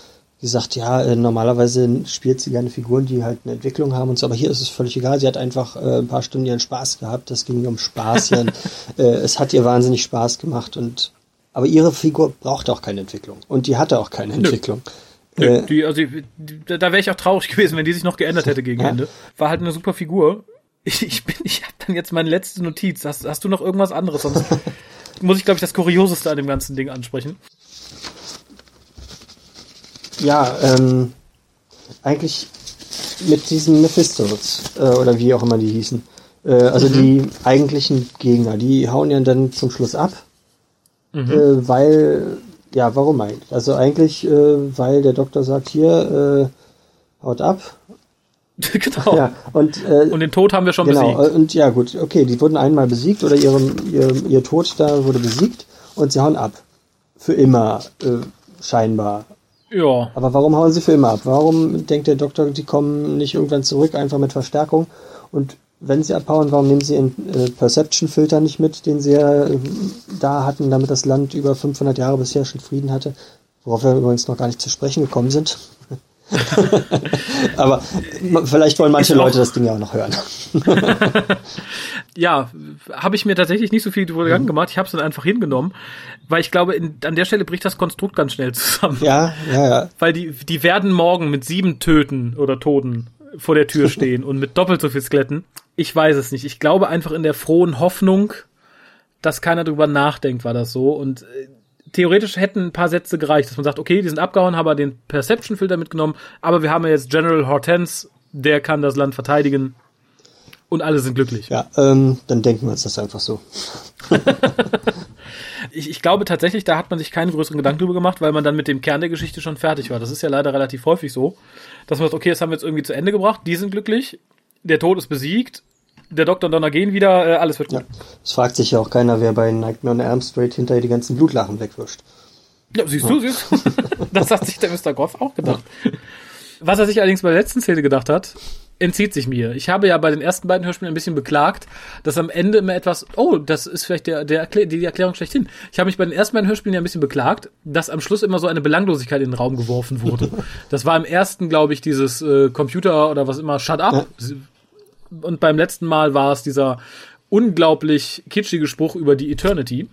Speaker 2: gesagt, ja, äh, normalerweise spielt sie gerne Figuren, die halt eine Entwicklung haben und so, aber hier ist es völlig egal. Sie hat einfach äh, ein paar Stunden ihren Spaß gehabt. Das ging um Spaß. äh, es hat ihr wahnsinnig Spaß gemacht und aber ihre Figur braucht auch keine Entwicklung. Und die hatte auch keine Entwicklung.
Speaker 1: Nö. Nö, äh, die, also, die, da wäre ich auch traurig gewesen, wenn die sich noch geändert hätte gegen ja. Ende. War halt eine super Figur. Ich, ich bin, ich habe dann jetzt meine letzte Notiz. Hast, hast du noch irgendwas anderes? Sonst muss ich, glaube ich, das Kurioseste an dem ganzen Ding ansprechen.
Speaker 2: Ja, ähm, eigentlich mit diesen Mephistos, äh, oder wie auch immer die hießen. Äh, also mhm. die eigentlichen Gegner, die hauen ja dann zum Schluss ab. Mhm. Äh, weil, ja, warum eigentlich? Also eigentlich, äh, weil der Doktor sagt, hier, äh, haut ab.
Speaker 1: genau.
Speaker 2: Ja, und, äh,
Speaker 1: und den Tod haben wir schon
Speaker 2: genau,
Speaker 1: besiegt.
Speaker 2: Und ja, gut, okay, die wurden einmal besiegt oder ihrem, ihr, ihr Tod da wurde besiegt und sie hauen ab. Für immer, äh, scheinbar.
Speaker 1: Ja.
Speaker 2: Aber warum hauen sie für immer ab? Warum denkt der Doktor, die kommen nicht irgendwann zurück, einfach mit Verstärkung? Und wenn sie abhauen, warum nehmen sie ihren äh, Perception-Filter nicht mit, den sie ja äh, da hatten, damit das Land über 500 Jahre bisher schon Frieden hatte? Worauf wir übrigens noch gar nicht zu sprechen gekommen sind. Aber vielleicht wollen manche Leute das Ding ja auch noch hören.
Speaker 1: ja, habe ich mir tatsächlich nicht so viel drüber mhm. gemacht. Ich habe es dann einfach hingenommen, weil ich glaube, in, an der Stelle bricht das Konstrukt ganz schnell zusammen.
Speaker 2: Ja, ja, ja.
Speaker 1: Weil die, die werden morgen mit sieben Töten oder Toten vor der Tür stehen und mit doppelt so viel Skeletten. Ich weiß es nicht. Ich glaube einfach in der frohen Hoffnung, dass keiner drüber nachdenkt, war das so. Und äh, theoretisch hätten ein paar Sätze gereicht, dass man sagt, okay, die sind abgehauen, haben wir den Perception-Filter mitgenommen, aber wir haben ja jetzt General Hortense, der kann das Land verteidigen und alle sind glücklich.
Speaker 2: Ja, ähm, dann denken wir uns das einfach so.
Speaker 1: ich, ich glaube tatsächlich, da hat man sich keinen größeren Gedanken drüber gemacht, weil man dann mit dem Kern der Geschichte schon fertig war. Das ist ja leider relativ häufig so, dass man sagt, okay, das haben wir jetzt irgendwie zu Ende gebracht, die sind glücklich, der Tod ist besiegt, der Doktor und Donner gehen wieder, äh, alles wird gut.
Speaker 2: Ja. Es fragt sich ja auch keiner, wer bei Nightmare on Elm Street hinterher die ganzen Blutlachen wegwischt.
Speaker 1: Ja, siehst ja. du, siehst du. das hat sich der Mr. Goff auch gedacht. Was er sich allerdings bei der letzten Szene gedacht hat, entzieht sich mir. Ich habe ja bei den ersten beiden Hörspielen ein bisschen beklagt, dass am Ende immer etwas, oh, das ist vielleicht der, der Erklär, die Erklärung schlechthin. Ich habe mich bei den ersten beiden Hörspielen ja ein bisschen beklagt, dass am Schluss immer so eine Belanglosigkeit in den Raum geworfen wurde. das war im ersten, glaube ich, dieses äh, Computer oder was immer, shut up. Und beim letzten Mal war es dieser unglaublich kitschige Spruch über die Eternity.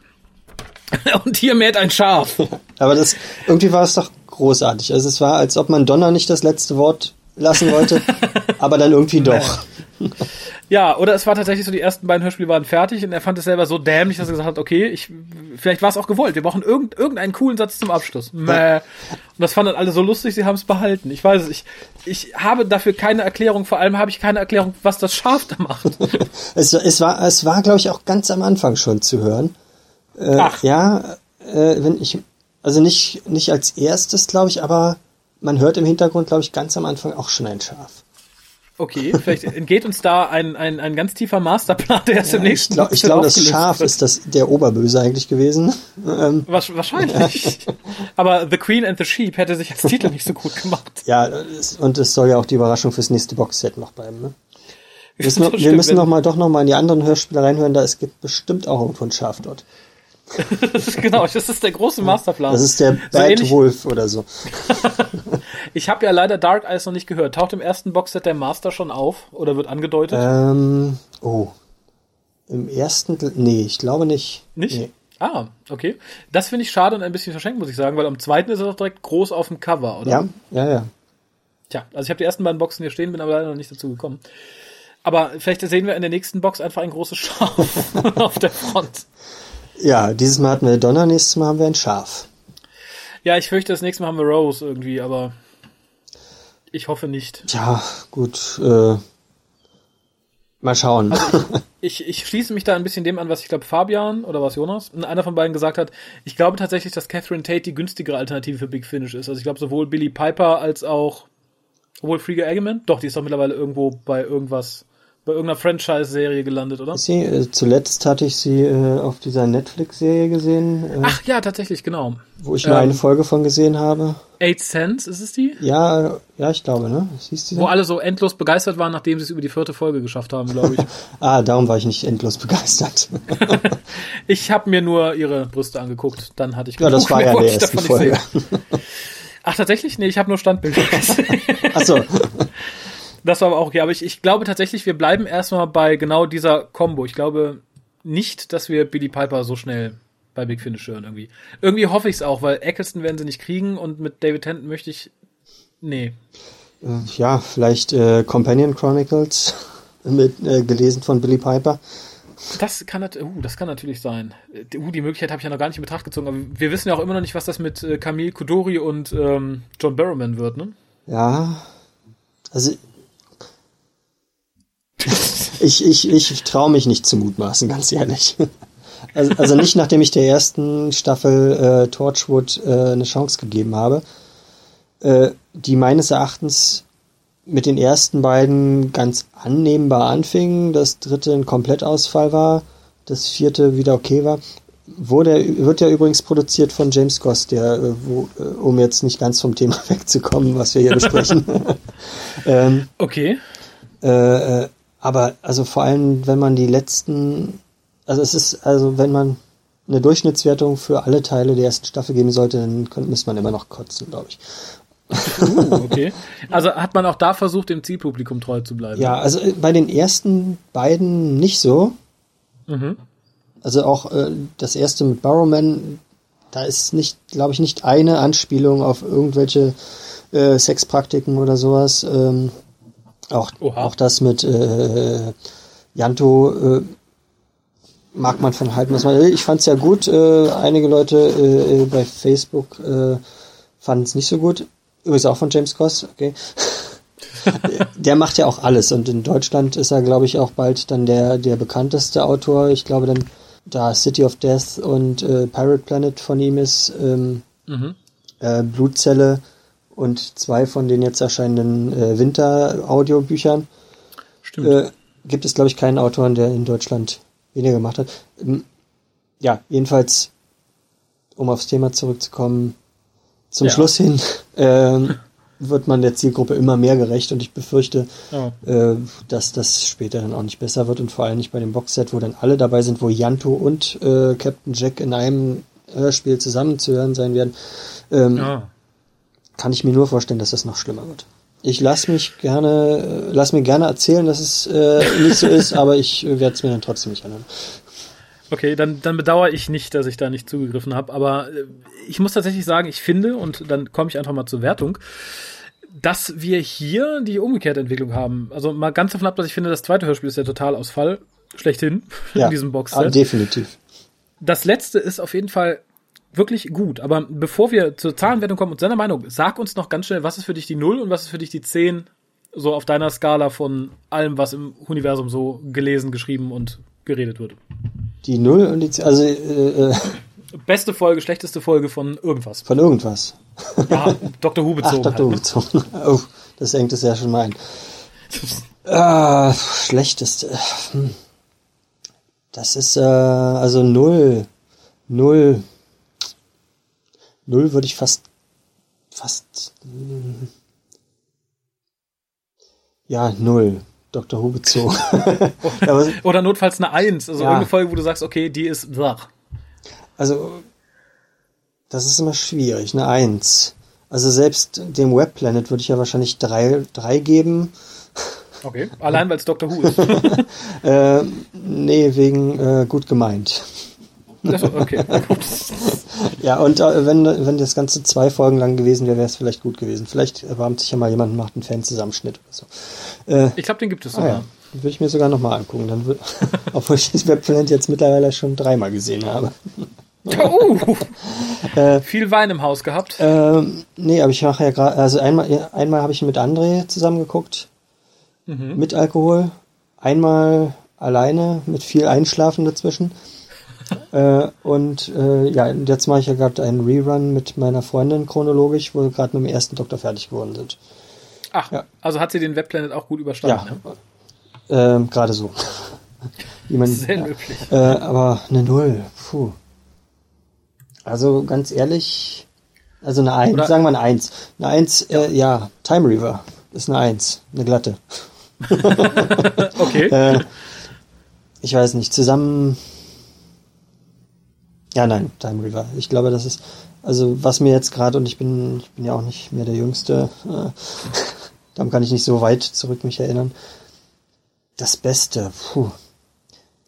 Speaker 1: und hier mäht ein Schaf.
Speaker 2: Aber das, irgendwie war es doch großartig. Also es war, als ob man Donner nicht das letzte Wort lassen wollte, aber dann irgendwie doch.
Speaker 1: Ja, oder es war tatsächlich so, die ersten beiden Hörspiele waren fertig und er fand es selber so dämlich, dass er gesagt hat, okay, ich, vielleicht war es auch gewollt, wir brauchen irgend, irgendeinen coolen Satz zum Abschluss. Mäh. Und das fanden dann alle so lustig, sie haben es behalten. Ich weiß es, ich, ich habe dafür keine Erklärung, vor allem habe ich keine Erklärung, was das Schaf da macht.
Speaker 2: es, es war, es war, glaube ich, auch ganz am Anfang schon zu hören. Äh, Ach. Ja, äh, wenn ich, also nicht, nicht als erstes, glaube ich, aber man hört im Hintergrund, glaube ich, ganz am Anfang auch schon ein Schaf.
Speaker 1: Okay, vielleicht entgeht uns da ein, ein, ein ganz tiefer Masterplan, der erst ja, im nächsten
Speaker 2: Ich glaube, glaub, das Schaf wird. ist das, der Oberböse eigentlich gewesen.
Speaker 1: Ähm, Wahrscheinlich. Aber The Queen and the Sheep hätte sich als Titel nicht so gut gemacht.
Speaker 2: Ja, und es soll ja auch die Überraschung fürs nächste Boxset noch bleiben. Ne? Wir müssen, wir müssen noch mal, doch noch mal in die anderen Hörspiele reinhören, da es gibt bestimmt auch irgendwo ein Schaf dort.
Speaker 1: genau, das ist der große Masterplan.
Speaker 2: Das ist der Bad so Wolf oder so.
Speaker 1: ich habe ja leider Dark Eyes noch nicht gehört. Taucht im ersten Boxset der Master schon auf oder wird angedeutet?
Speaker 2: Ähm, oh. Im ersten, nee, ich glaube nicht.
Speaker 1: Nicht?
Speaker 2: Nee.
Speaker 1: Ah, okay. Das finde ich schade und ein bisschen verschenkt, muss ich sagen, weil am zweiten ist er doch direkt groß auf dem Cover, oder?
Speaker 2: Ja, ja, ja.
Speaker 1: Tja, also ich habe die ersten beiden Boxen hier stehen, bin aber leider noch nicht dazu gekommen. Aber vielleicht sehen wir in der nächsten Box einfach ein großes Schaf auf der Front.
Speaker 2: Ja, dieses Mal hatten wir Donner, nächstes Mal haben wir ein Schaf.
Speaker 1: Ja, ich fürchte, das nächste Mal haben wir Rose irgendwie, aber ich hoffe nicht.
Speaker 2: Ja, gut. Äh, mal schauen.
Speaker 1: Also ich, ich, ich, schließe mich da ein bisschen dem an, was ich glaube Fabian oder was Jonas, einer von beiden gesagt hat. Ich glaube tatsächlich, dass Catherine Tate die günstigere Alternative für Big Finish ist. Also ich glaube sowohl Billy Piper als auch, obwohl Frieger Eggman, doch, die ist doch mittlerweile irgendwo bei irgendwas bei irgendeiner Franchise-Serie gelandet, oder?
Speaker 2: Sie, äh, zuletzt hatte ich sie äh, auf dieser Netflix-Serie gesehen.
Speaker 1: Äh, Ach ja, tatsächlich, genau.
Speaker 2: Wo ich nur ähm, eine Folge von gesehen habe.
Speaker 1: Eight Cents, ist es die?
Speaker 2: Ja, ja, ich glaube, ne? Siehst
Speaker 1: du Wo alle so endlos begeistert waren, nachdem sie es über die vierte Folge geschafft haben, glaube ich.
Speaker 2: ah, darum war ich nicht endlos begeistert.
Speaker 1: ich habe mir nur ihre Brüste angeguckt, dann hatte ich
Speaker 2: Ja, das war ja der erste Folge.
Speaker 1: Ach, tatsächlich? Nee, ich habe nur Standbilder gesehen.
Speaker 2: Ach so.
Speaker 1: Das war aber auch okay. Aber ich, ich glaube tatsächlich, wir bleiben erstmal bei genau dieser Combo. Ich glaube nicht, dass wir Billy Piper so schnell bei Big Finish hören irgendwie. Irgendwie hoffe ich es auch, weil Eccleston werden sie nicht kriegen und mit David Tennant möchte ich. Nee.
Speaker 2: Äh, ja, vielleicht äh, Companion Chronicles mit, äh, gelesen von Billy Piper.
Speaker 1: Das kann, uh, das kann natürlich sein. Uh, die Möglichkeit habe ich ja noch gar nicht in Betracht gezogen. Aber wir wissen ja auch immer noch nicht, was das mit äh, Camille Kudori und ähm, John Barrowman wird, ne?
Speaker 2: Ja. Also ich, ich, ich traue mich nicht zu mutmaßen, ganz ehrlich. Also, also nicht nachdem ich der ersten Staffel äh, Torchwood äh, eine Chance gegeben habe, äh, die meines Erachtens mit den ersten beiden ganz annehmbar anfing, das dritte ein Komplettausfall war, das vierte wieder okay war. Wurde, wird ja übrigens produziert von James Goss, der, äh, wo, äh, um jetzt nicht ganz vom Thema wegzukommen, was wir hier besprechen.
Speaker 1: ähm, okay.
Speaker 2: Äh, äh, aber also vor allem, wenn man die letzten, also es ist, also wenn man eine Durchschnittswertung für alle Teile der ersten Staffel geben sollte, dann könnte, müsste man immer noch kotzen, glaube ich.
Speaker 1: Uh, okay. Also hat man auch da versucht, dem Zielpublikum treu zu bleiben?
Speaker 2: Ja, also äh, bei den ersten beiden nicht so. Mhm. Also auch äh, das erste mit Barrowman, da ist nicht, glaube ich, nicht eine Anspielung auf irgendwelche äh, Sexpraktiken oder sowas. Ähm, auch, auch das mit äh, Janto äh, mag man von halten, was man will. Ich fand es ja gut. Äh, einige Leute äh, bei Facebook äh, fanden es nicht so gut. Übrigens auch von James Goss, okay. der macht ja auch alles und in Deutschland ist er, glaube ich, auch bald dann der, der bekannteste Autor. Ich glaube dann, da City of Death und äh, Pirate Planet von ihm ist, ähm, mhm. äh, Blutzelle und zwei von den jetzt erscheinenden äh, Winter-Audiobüchern. Stimmt. Äh, gibt es, glaube ich, keinen Autoren, der in Deutschland weniger gemacht hat. Ähm, ja, jedenfalls, um aufs Thema zurückzukommen, zum ja. Schluss hin ähm, wird man der Zielgruppe immer mehr gerecht und ich befürchte, oh. äh, dass das später dann auch nicht besser wird und vor allem nicht bei dem Boxset, wo dann alle dabei sind, wo Yanto und äh, Captain Jack in einem Hörspiel zusammen zu hören sein werden. Ähm, oh kann ich mir nur vorstellen, dass das noch schlimmer wird. Ich lasse mich gerne, lass mir gerne erzählen, dass es äh, nicht so ist, aber ich werde es mir dann trotzdem nicht ändern.
Speaker 1: Okay, dann, dann bedauere ich nicht, dass ich da nicht zugegriffen habe, aber äh, ich muss tatsächlich sagen, ich finde, und dann komme ich einfach mal zur Wertung, dass wir hier die umgekehrte Entwicklung haben. Also mal ganz davon ab, dass ich finde, das zweite Hörspiel ist der Totalausfall schlechthin
Speaker 2: ja, in diesem Boxset. Definitiv.
Speaker 1: Das letzte ist auf jeden Fall wirklich gut. Aber bevor wir zur Zahlenwertung kommen und seiner Meinung, sag uns noch ganz schnell, was ist für dich die 0 und was ist für dich die 10 so auf deiner Skala von allem, was im Universum so gelesen, geschrieben und geredet wird?
Speaker 2: Die 0 und die 10, also äh,
Speaker 1: äh, Beste Folge, schlechteste Folge von irgendwas.
Speaker 2: Von irgendwas.
Speaker 1: Ja, Dr. Who bezogen. Ach,
Speaker 2: Dr. Halt, ne? bezogen. Oh, das hängt es ja schon mal ein. ah, schlechteste. Hm. Das ist äh, also null. Null. Null würde ich fast, fast, ja, null. Dr. Who bezogen.
Speaker 1: Oder notfalls eine Eins, also ja. irgendeine Folge, wo du sagst, okay, die ist blach.
Speaker 2: Also, das ist immer schwierig, eine Eins. Also selbst dem Webplanet würde ich ja wahrscheinlich drei, drei geben.
Speaker 1: Okay, allein weil es Dr. Who ist.
Speaker 2: äh, nee, wegen äh, gut gemeint.
Speaker 1: Okay.
Speaker 2: Ja, und äh, wenn, wenn das Ganze zwei Folgen lang gewesen wäre, wäre es vielleicht gut gewesen. Vielleicht erbarmt sich ja mal jemand und macht einen Fanzusammenschnitt oder so.
Speaker 1: Äh, ich glaube, den gibt es
Speaker 2: sogar. Ah, ja. Den würde ich mir sogar nochmal angucken. Dann würd, obwohl ich das Webplanet jetzt mittlerweile schon dreimal gesehen habe.
Speaker 1: Oh, äh, viel Wein im Haus gehabt?
Speaker 2: Ähm, nee, aber ich mache ja gerade, also einmal, einmal habe ich mit André zusammengeguckt, mhm. mit Alkohol, einmal alleine mit viel Einschlafen dazwischen äh, und äh, ja, jetzt mache ich ja gerade einen Rerun mit meiner Freundin chronologisch, wo wir gerade mit dem ersten Doktor fertig geworden sind.
Speaker 1: Ach, ja. also hat sie den Webplanet auch gut überstanden?
Speaker 2: Ja, ne? äh, gerade so.
Speaker 1: man, Sehr möglich.
Speaker 2: Äh, aber eine Null, puh. Also ganz ehrlich, also eine Eins, Oder sagen wir eine Eins. Eine Eins, ja, äh, ja Time Reaver ist eine Eins, eine glatte.
Speaker 1: okay. Äh,
Speaker 2: ich weiß nicht, zusammen ja, nein, Time River. Ich glaube, das ist, also was mir jetzt gerade, und ich bin, ich bin ja auch nicht mehr der Jüngste, äh, darum kann ich nicht so weit zurück mich erinnern. Das Beste, puh.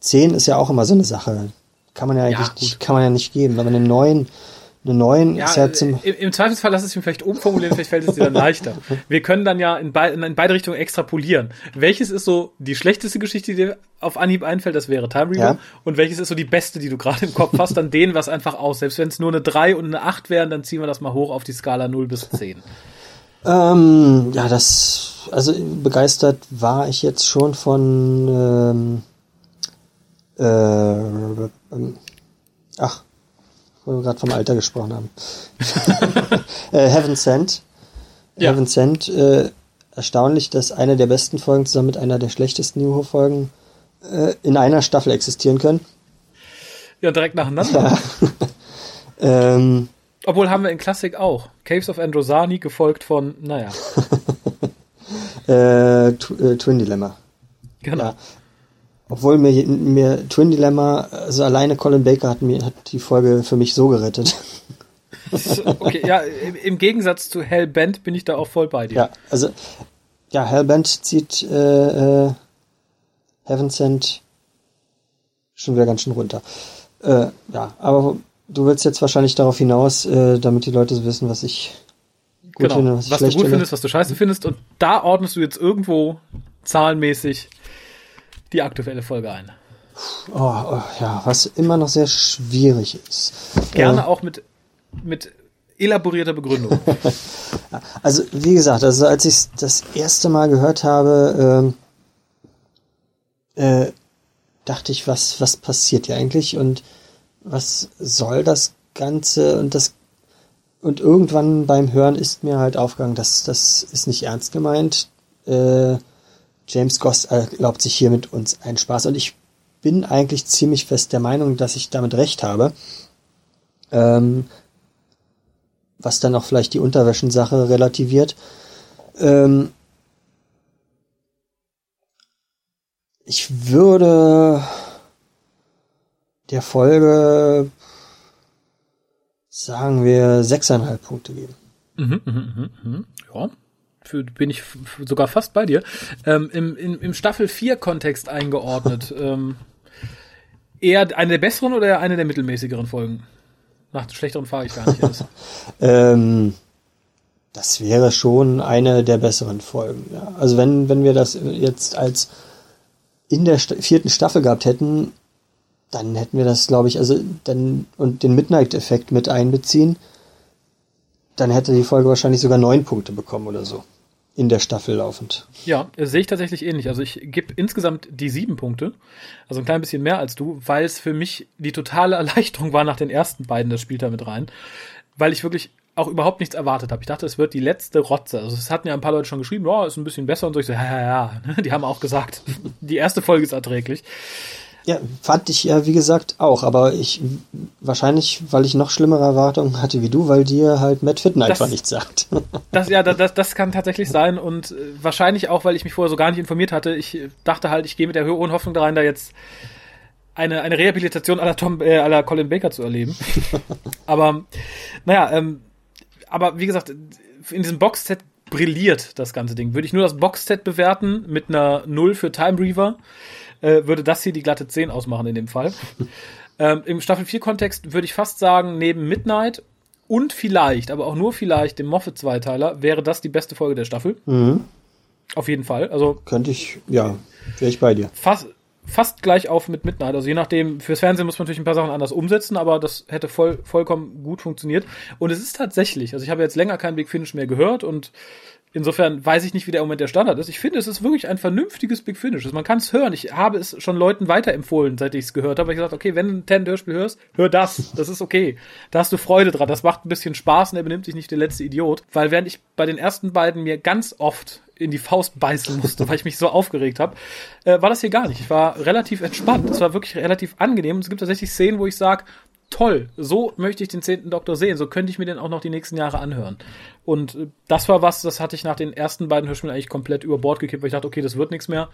Speaker 2: Zehn ist ja auch immer so eine Sache. Kann man ja eigentlich, ja, kann man ja nicht geben. Wenn man einen neuen, eine 9
Speaker 1: Ja,
Speaker 2: ist ja zum.
Speaker 1: im, im Zweifelsfall lass es mir vielleicht umformulieren, vielleicht fällt es dir dann leichter. Wir können dann ja in, bei, in beide Richtungen extrapolieren. Welches ist so die schlechteste Geschichte, die dir auf Anhieb einfällt? Das wäre Time Reader.
Speaker 2: Ja.
Speaker 1: Und welches ist so die beste, die du gerade im Kopf hast? Dann dehnen wir es einfach aus. Selbst wenn es nur eine 3 und eine 8 wären, dann ziehen wir das mal hoch auf die Skala 0 bis 10.
Speaker 2: Ähm, ja, das, also begeistert war ich jetzt schon von, ähm, äh, ähm, ach, wo wir gerade vom Alter gesprochen haben. äh, Heaven Sent.
Speaker 1: Ja.
Speaker 2: Heaven Sent, äh, erstaunlich, dass eine der besten Folgen zusammen mit einer der schlechtesten New Folgen äh, in einer Staffel existieren können.
Speaker 1: Ja, direkt nacheinander.
Speaker 2: Ähm,
Speaker 1: Obwohl haben wir in Klassik auch. Caves of Androsani gefolgt von, naja,
Speaker 2: äh, äh, Twin Dilemma.
Speaker 1: genau.
Speaker 2: Ja. Obwohl mir, mir Twin Dilemma, also alleine Colin Baker hat mir hat die Folge für mich so gerettet.
Speaker 1: Okay, ja, im, im Gegensatz zu Hellbent bin ich da auch voll bei dir.
Speaker 2: Ja, also ja, Hellbent zieht äh, äh, Heaven Sent schon wieder ganz schön runter. Äh, ja, aber du willst jetzt wahrscheinlich darauf hinaus, äh, damit die Leute wissen, was ich gut
Speaker 1: genau.
Speaker 2: finde, was ich
Speaker 1: was du
Speaker 2: schlecht
Speaker 1: gut
Speaker 2: finde.
Speaker 1: findest, was du scheiße findest. Und da ordnest du jetzt irgendwo zahlenmäßig die aktuelle Folge ein.
Speaker 2: Oh, oh, ja, was immer noch sehr schwierig ist.
Speaker 1: Gerne
Speaker 2: Äh,
Speaker 1: auch mit, mit elaborierter Begründung.
Speaker 2: Also, wie gesagt, also als ich das erste Mal gehört habe, ähm, äh, dachte ich, was, was passiert hier eigentlich und was soll das Ganze und das und irgendwann beim Hören ist mir halt aufgegangen, dass das ist nicht ernst gemeint. Äh, James Goss erlaubt sich hier mit uns einen Spaß und ich bin eigentlich ziemlich fest der Meinung, dass ich damit recht habe. Ähm, was dann auch vielleicht die Unterwäschensache relativiert. Ähm, ich würde der Folge, sagen wir, sechseinhalb Punkte geben.
Speaker 1: Mhm, mhm, mhm, mhm. Ja, bin ich sogar fast bei dir. Ähm, im, im, Im Staffel 4 Kontext eingeordnet. ähm, eher eine der besseren oder eine der mittelmäßigeren Folgen? Nach schlechteren frage ich gar nicht erst.
Speaker 2: Ähm, das wäre schon eine der besseren Folgen. Ja. Also wenn, wenn wir das jetzt als in der Sta vierten Staffel gehabt hätten, dann hätten wir das, glaube ich, also dann und den Midnight-Effekt mit einbeziehen, dann hätte die Folge wahrscheinlich sogar neun Punkte bekommen oder so. In der Staffel laufend.
Speaker 1: Ja, sehe ich tatsächlich ähnlich. Also ich gebe insgesamt die sieben Punkte, also ein klein bisschen mehr als du, weil es für mich die totale Erleichterung war nach den ersten beiden, das spielt da mit rein, weil ich wirklich auch überhaupt nichts erwartet habe. Ich dachte, es wird die letzte Rotze. Also es hatten ja ein paar Leute schon geschrieben, ja, ist ein bisschen besser und so. Ich so, ja, ja, ja. Die haben auch gesagt, die erste Folge ist erträglich.
Speaker 2: Ja, fand ich ja, wie gesagt, auch, aber ich, wahrscheinlich, weil ich noch schlimmere Erwartungen hatte wie du, weil dir halt Matt Fitton
Speaker 1: Das-
Speaker 2: einfach nichts sagt.
Speaker 1: Das, ja, das, das kann tatsächlich sein und äh, wahrscheinlich auch, weil ich mich vorher so gar nicht informiert hatte. Ich dachte halt, ich gehe mit der hohen Hoffnung da rein, da jetzt eine, eine Rehabilitation aller Tom, äh, aller Colin Baker zu erleben. aber naja, ähm, aber wie gesagt, in diesem Boxset brilliert das ganze Ding. Würde ich nur das Boxset bewerten mit einer 0 für Time Reaver, äh, würde das hier die glatte 10 ausmachen in dem Fall. ähm, Im Staffel 4 Kontext würde ich fast sagen, neben Midnight und vielleicht, aber auch nur vielleicht dem Moffat-Zweiteiler, wäre das die beste Folge der Staffel.
Speaker 2: mhm.
Speaker 1: Auf jeden Fall. Also
Speaker 2: Könnte ich, ja, wäre ich bei dir.
Speaker 1: fast, fast gleich auf mit Midnight. Also je nachdem, fürs Fernsehen muss man natürlich ein paar Sachen anders umsetzen, aber das hätte voll, vollkommen gut funktioniert. Und es ist tatsächlich, also ich habe jetzt länger kein Big Finish mehr gehört und insofern weiß ich nicht, wie der Moment der Standard ist. Ich finde, es ist wirklich ein vernünftiges Big Finish. Also man kann es hören. Ich habe es schon Leuten weiterempfohlen, seit ich es gehört habe. Ich gesagt, okay, wenn du ein Ten-Hörspiel hörst, hör das. Das ist okay. Da hast du Freude dran. Das macht ein bisschen Spaß und er benimmt sich nicht der letzte Idiot. Weil während ich bei den ersten beiden mir ganz oft in die Faust beißen musste, weil ich mich so aufgeregt habe, äh, war das hier gar nicht. Ich war relativ entspannt. Es war wirklich relativ angenehm. Und es gibt tatsächlich Szenen, wo ich sage, toll, so möchte ich den zehnten Doktor sehen. So könnte ich mir den auch noch die nächsten Jahre anhören. Und äh, das war was, das hatte ich nach den ersten beiden Hörspielen eigentlich komplett über Bord gekippt, weil ich dachte, okay, das wird nichts mehr.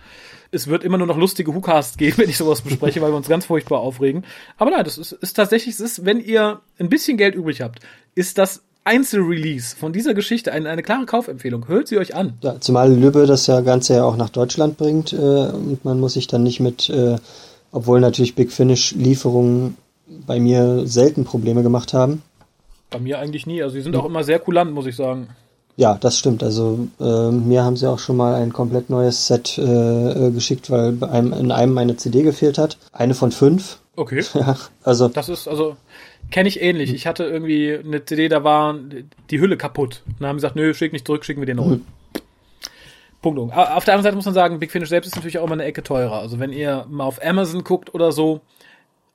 Speaker 1: Es wird immer nur noch lustige Hookcasts geben, wenn ich sowas bespreche, weil wir uns ganz furchtbar aufregen. Aber nein, das ist, ist tatsächlich, es ist, wenn ihr ein bisschen Geld übrig habt, ist das Einzelrelease von dieser Geschichte eine, eine klare Kaufempfehlung. Hört sie euch an.
Speaker 2: Ja, zumal Lübbe das ja Ganze ja auch nach Deutschland bringt äh, und man muss sich dann nicht mit, äh, obwohl natürlich Big Finish Lieferungen bei mir selten Probleme gemacht haben,
Speaker 1: Bei mir eigentlich nie. Also die sind auch immer sehr kulant, muss ich sagen.
Speaker 2: Ja, das stimmt. Also äh, mir haben sie auch schon mal ein komplett neues Set äh, geschickt, weil bei einem, in einem eine CD gefehlt hat. Eine von fünf.
Speaker 1: Okay.
Speaker 2: Ja, also
Speaker 1: Das ist, also, kenne ich ähnlich. Ich hatte irgendwie eine CD, da war die Hülle kaputt. Und dann haben sie gesagt, nö, schick nicht zurück, schicken wir den neu. Punkt. um. A- Auf der anderen Seite muss man sagen, Big Finish selbst ist natürlich auch immer eine Ecke teurer. Also wenn ihr mal auf Amazon guckt oder so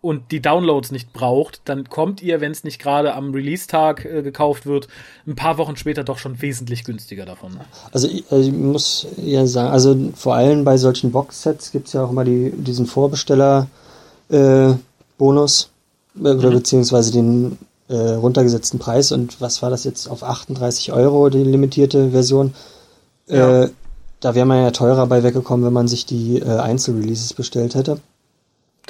Speaker 1: und die Downloads nicht braucht, dann kommt ihr, wenn es nicht gerade am Release-Tag äh, gekauft wird, ein paar Wochen später doch schon wesentlich günstiger davon.
Speaker 2: Also ich, also ich muss ja sagen, also vor allem bei solchen Boxsets gibt's ja auch immer die, diesen Vorbesteller-Bonus äh, oder beziehungsweise den äh, runtergesetzten Preis und was war das jetzt auf 38 Euro, die limitierte Version.
Speaker 1: Ja.
Speaker 2: Äh, da wäre man ja teurer bei weggekommen, wenn man sich die äh, Einzelreleases bestellt hätte.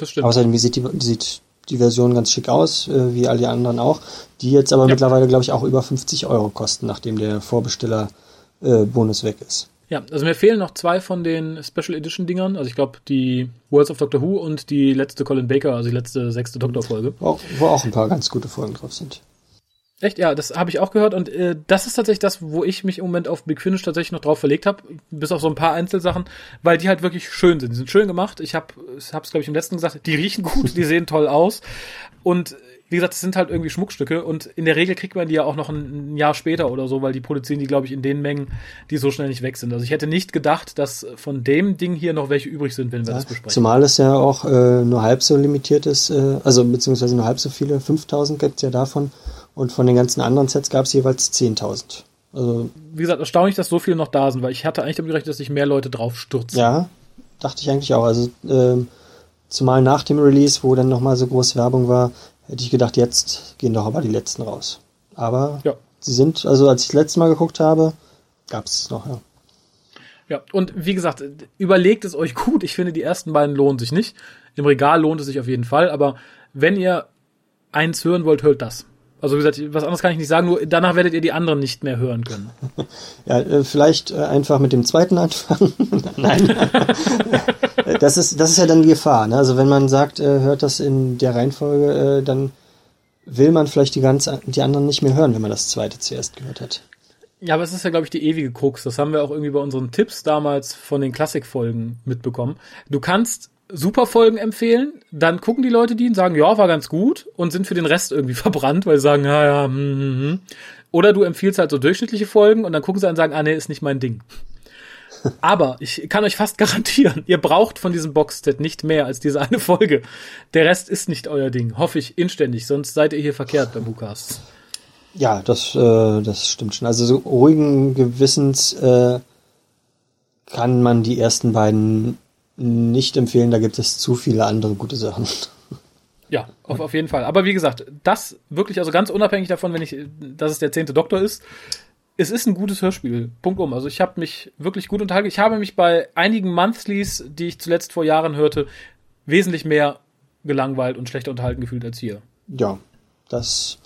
Speaker 1: Das stimmt.
Speaker 2: Außerdem sieht die, sieht die Version ganz schick aus, äh, wie all die anderen auch, die jetzt aber
Speaker 1: Ja.
Speaker 2: mittlerweile, glaube ich, auch über 50 Euro kosten, nachdem der Vorbesteller-Bonus weg ist.
Speaker 1: Ja, also mir fehlen noch zwei von den Special Edition Dingern. Also ich glaube die Worlds of Doctor Who und die letzte Colin Baker, also die letzte sechste Doktorfolge.
Speaker 2: Wo, wo auch ein paar ganz gute Folgen drauf sind.
Speaker 1: Echt? Ja, das habe ich auch gehört und äh, das ist tatsächlich das, wo ich mich im Moment auf Big Finish tatsächlich noch drauf verlegt habe, bis auf so ein paar Einzelsachen, weil die halt wirklich schön sind. Die sind schön gemacht. Ich habe es hab's, glaube ich, im letzten gesagt, die riechen gut, die sehen toll aus und wie gesagt, es sind halt irgendwie Schmuckstücke und in der Regel kriegt man die ja auch noch ein, Jahr später oder so, weil die produzieren die, glaube ich, in den Mengen, die so schnell nicht weg sind. Also ich hätte nicht gedacht, dass von dem Ding hier noch welche übrig sind, wenn wir das besprechen.
Speaker 2: Zumal es ja auch äh, nur halb so limitiert ist, äh, also beziehungsweise nur halb so viele, 5000 gibt's ja davon und von den ganzen anderen Sets gab's jeweils 10.000. Also
Speaker 1: Wie gesagt, erstaunlich, dass so viele noch da sind, weil ich hatte eigentlich damit gerechnet, dass sich mehr Leute drauf stürzen.
Speaker 2: ja, dachte ich eigentlich auch. Also ähm, zumal nach dem Release, wo dann nochmal so groß Werbung war, hätte ich gedacht, jetzt gehen doch aber die letzten raus. Aber
Speaker 1: Ja.
Speaker 2: sie sind, also als ich das letzte Mal geguckt habe, gab's es noch, ja.
Speaker 1: Ja, und wie gesagt, überlegt es euch gut. Ich finde, die ersten beiden lohnen sich nicht. Im Regal lohnt es sich auf jeden Fall, aber wenn ihr eins hören wollt, hört das. Also wie gesagt, was anderes kann ich nicht sagen, nur danach werdet ihr die anderen nicht mehr hören können.
Speaker 2: Ja, äh, vielleicht äh, einfach mit dem zweiten anfangen. Nein. das ist, das ist ja dann die Gefahr. Ne? Also wenn man sagt, äh, hört das in der Reihenfolge, dann will man vielleicht die ganz, die anderen nicht mehr hören, wenn man das zweite zuerst gehört hat.
Speaker 1: Ja, aber es ist ja, glaube ich, die ewige Krux. Das haben wir auch irgendwie bei unseren Tipps damals von den Klassikfolgen mitbekommen. Du kannst super Folgen empfehlen, dann gucken die Leute die und sagen, ja, war ganz gut und sind für den Rest irgendwie verbrannt, weil sie sagen, ja, ja, hm, hm, hm. Oder du empfiehlst halt so durchschnittliche Folgen und dann gucken sie an und sagen, ah, nee, ist nicht mein Ding. Aber ich kann euch fast garantieren, ihr braucht von diesem Boxset nicht mehr als diese eine Folge. Der Rest ist nicht euer Ding. Hoffe ich inständig, sonst seid ihr hier verkehrt beim Bukas.
Speaker 2: Ja, das, äh, das stimmt schon. Also so ruhigen Gewissens äh, kann man die ersten beiden nicht empfehlen. Da gibt es zu viele andere gute Sachen.
Speaker 1: Ja, auf, auf jeden Fall. Aber wie gesagt, das wirklich, also ganz unabhängig davon, wenn ich, dass es der zehnte Doktor ist, es ist ein gutes Hörspiel. Punkt um. Also ich habe mich wirklich gut unterhalten. Ich habe mich bei einigen Monthlies, die ich zuletzt vor Jahren hörte, wesentlich mehr gelangweilt und schlechter unterhalten gefühlt als hier.
Speaker 2: Ja, das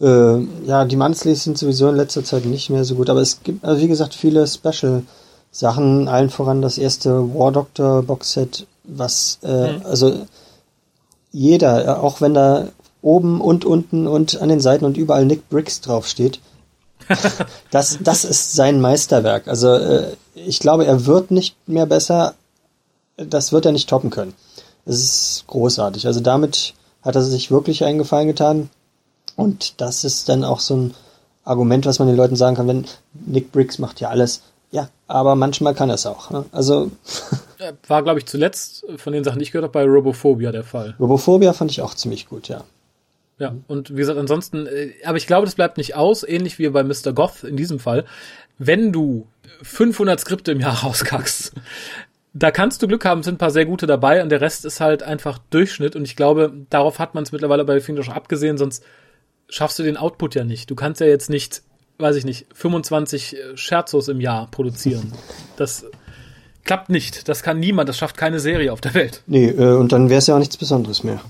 Speaker 2: äh, ja, die Monthlies sind sowieso in letzter Zeit nicht mehr so gut, aber es gibt, also wie gesagt, viele Special-Sachen, allen voran das erste War Doctor Boxset, was, äh,
Speaker 1: Mhm.
Speaker 2: also jeder, äh, auch wenn da oben und unten und an den Seiten und überall Nick Briggs draufsteht, das, das ist sein Meisterwerk. Also äh, ich glaube, er wird nicht mehr besser, das wird er nicht toppen können. Es ist großartig. Also damit hat er sich wirklich einen Gefallen getan. Und das ist dann auch so ein Argument, was man den Leuten sagen kann, wenn Nick Briggs macht ja alles. Ja, aber manchmal kann er es auch. Ne? Also
Speaker 1: Äh, War, glaube ich, zuletzt äh, von den Sachen, die ich gehört habe, bei Robophobia der Fall.
Speaker 2: Robophobia fand ich auch ziemlich gut, ja.
Speaker 1: Ja, und wie gesagt, ansonsten, äh, aber ich glaube, das bleibt nicht aus, ähnlich wie bei Mr. Goth in diesem Fall. Wenn du 500 Skripte im Jahr rauskackst, da kannst du Glück haben, sind ein paar sehr gute dabei und der Rest ist halt einfach Durchschnitt und ich glaube, darauf hat man es mittlerweile bei Finger schon abgesehen, sonst schaffst du den Output ja nicht. Du kannst ja jetzt nicht, weiß ich nicht, 25 Scherzos im Jahr produzieren. Das klappt nicht. Das kann niemand, das schafft keine Serie auf der Welt.
Speaker 2: Nee, äh, und dann wäre es ja auch nichts Besonderes mehr.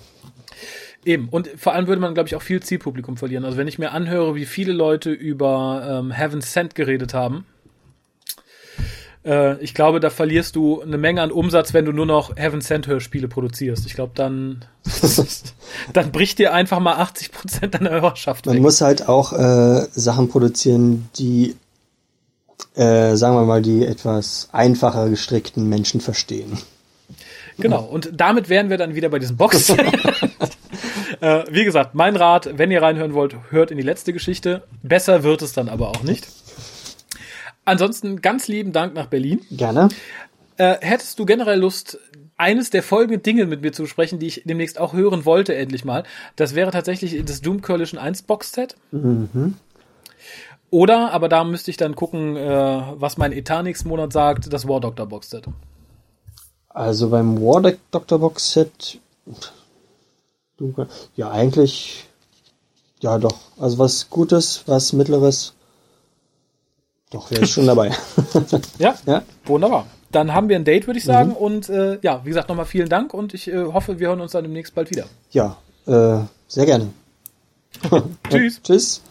Speaker 1: Eben. Und vor allem würde man, glaube ich, auch viel Zielpublikum verlieren. Also wenn ich mir anhöre, wie viele Leute über ähm, Heaven Sent geredet haben, Äh, ich glaube, da verlierst du eine Menge an Umsatz, wenn du nur noch Heaven Sent Hörspiele produzierst. Ich glaube, dann, dann bricht dir einfach mal 80 Prozent deiner Hörerschaft
Speaker 2: Man
Speaker 1: weg.
Speaker 2: muss halt auch äh, Sachen produzieren, die, äh, sagen wir mal, die etwas einfacher gestrickten Menschen verstehen.
Speaker 1: Genau. Und damit wären wir dann wieder bei diesem Box. äh, wie gesagt, mein Rat, wenn ihr reinhören wollt, hört in die letzte Geschichte. Besser wird es dann aber auch nicht. Ansonsten ganz lieben Dank nach Berlin.
Speaker 2: Gerne.
Speaker 1: Äh, hättest du generell Lust, eines der folgenden Dinge mit mir zu besprechen, die ich demnächst auch hören wollte, endlich mal? Das wäre tatsächlich das Doom Coalition 1 Boxset. Oder, aber da müsste ich dann gucken, äh, was mein Etanix-Monat sagt, das War Doctor Boxset.
Speaker 2: Also beim War Doctor Box Set, du- ja eigentlich, ja doch, also was Gutes, was Mittleres, doch wäre ich schon dabei.
Speaker 1: Ja,
Speaker 2: ja,
Speaker 1: wunderbar. Dann haben wir ein Date, würde ich sagen. Und äh, ja, wie gesagt, nochmal vielen Dank und ich äh, hoffe, wir hören uns dann demnächst bald wieder.
Speaker 2: ja, äh, sehr gerne.
Speaker 1: Tschüss.
Speaker 2: Tschüss.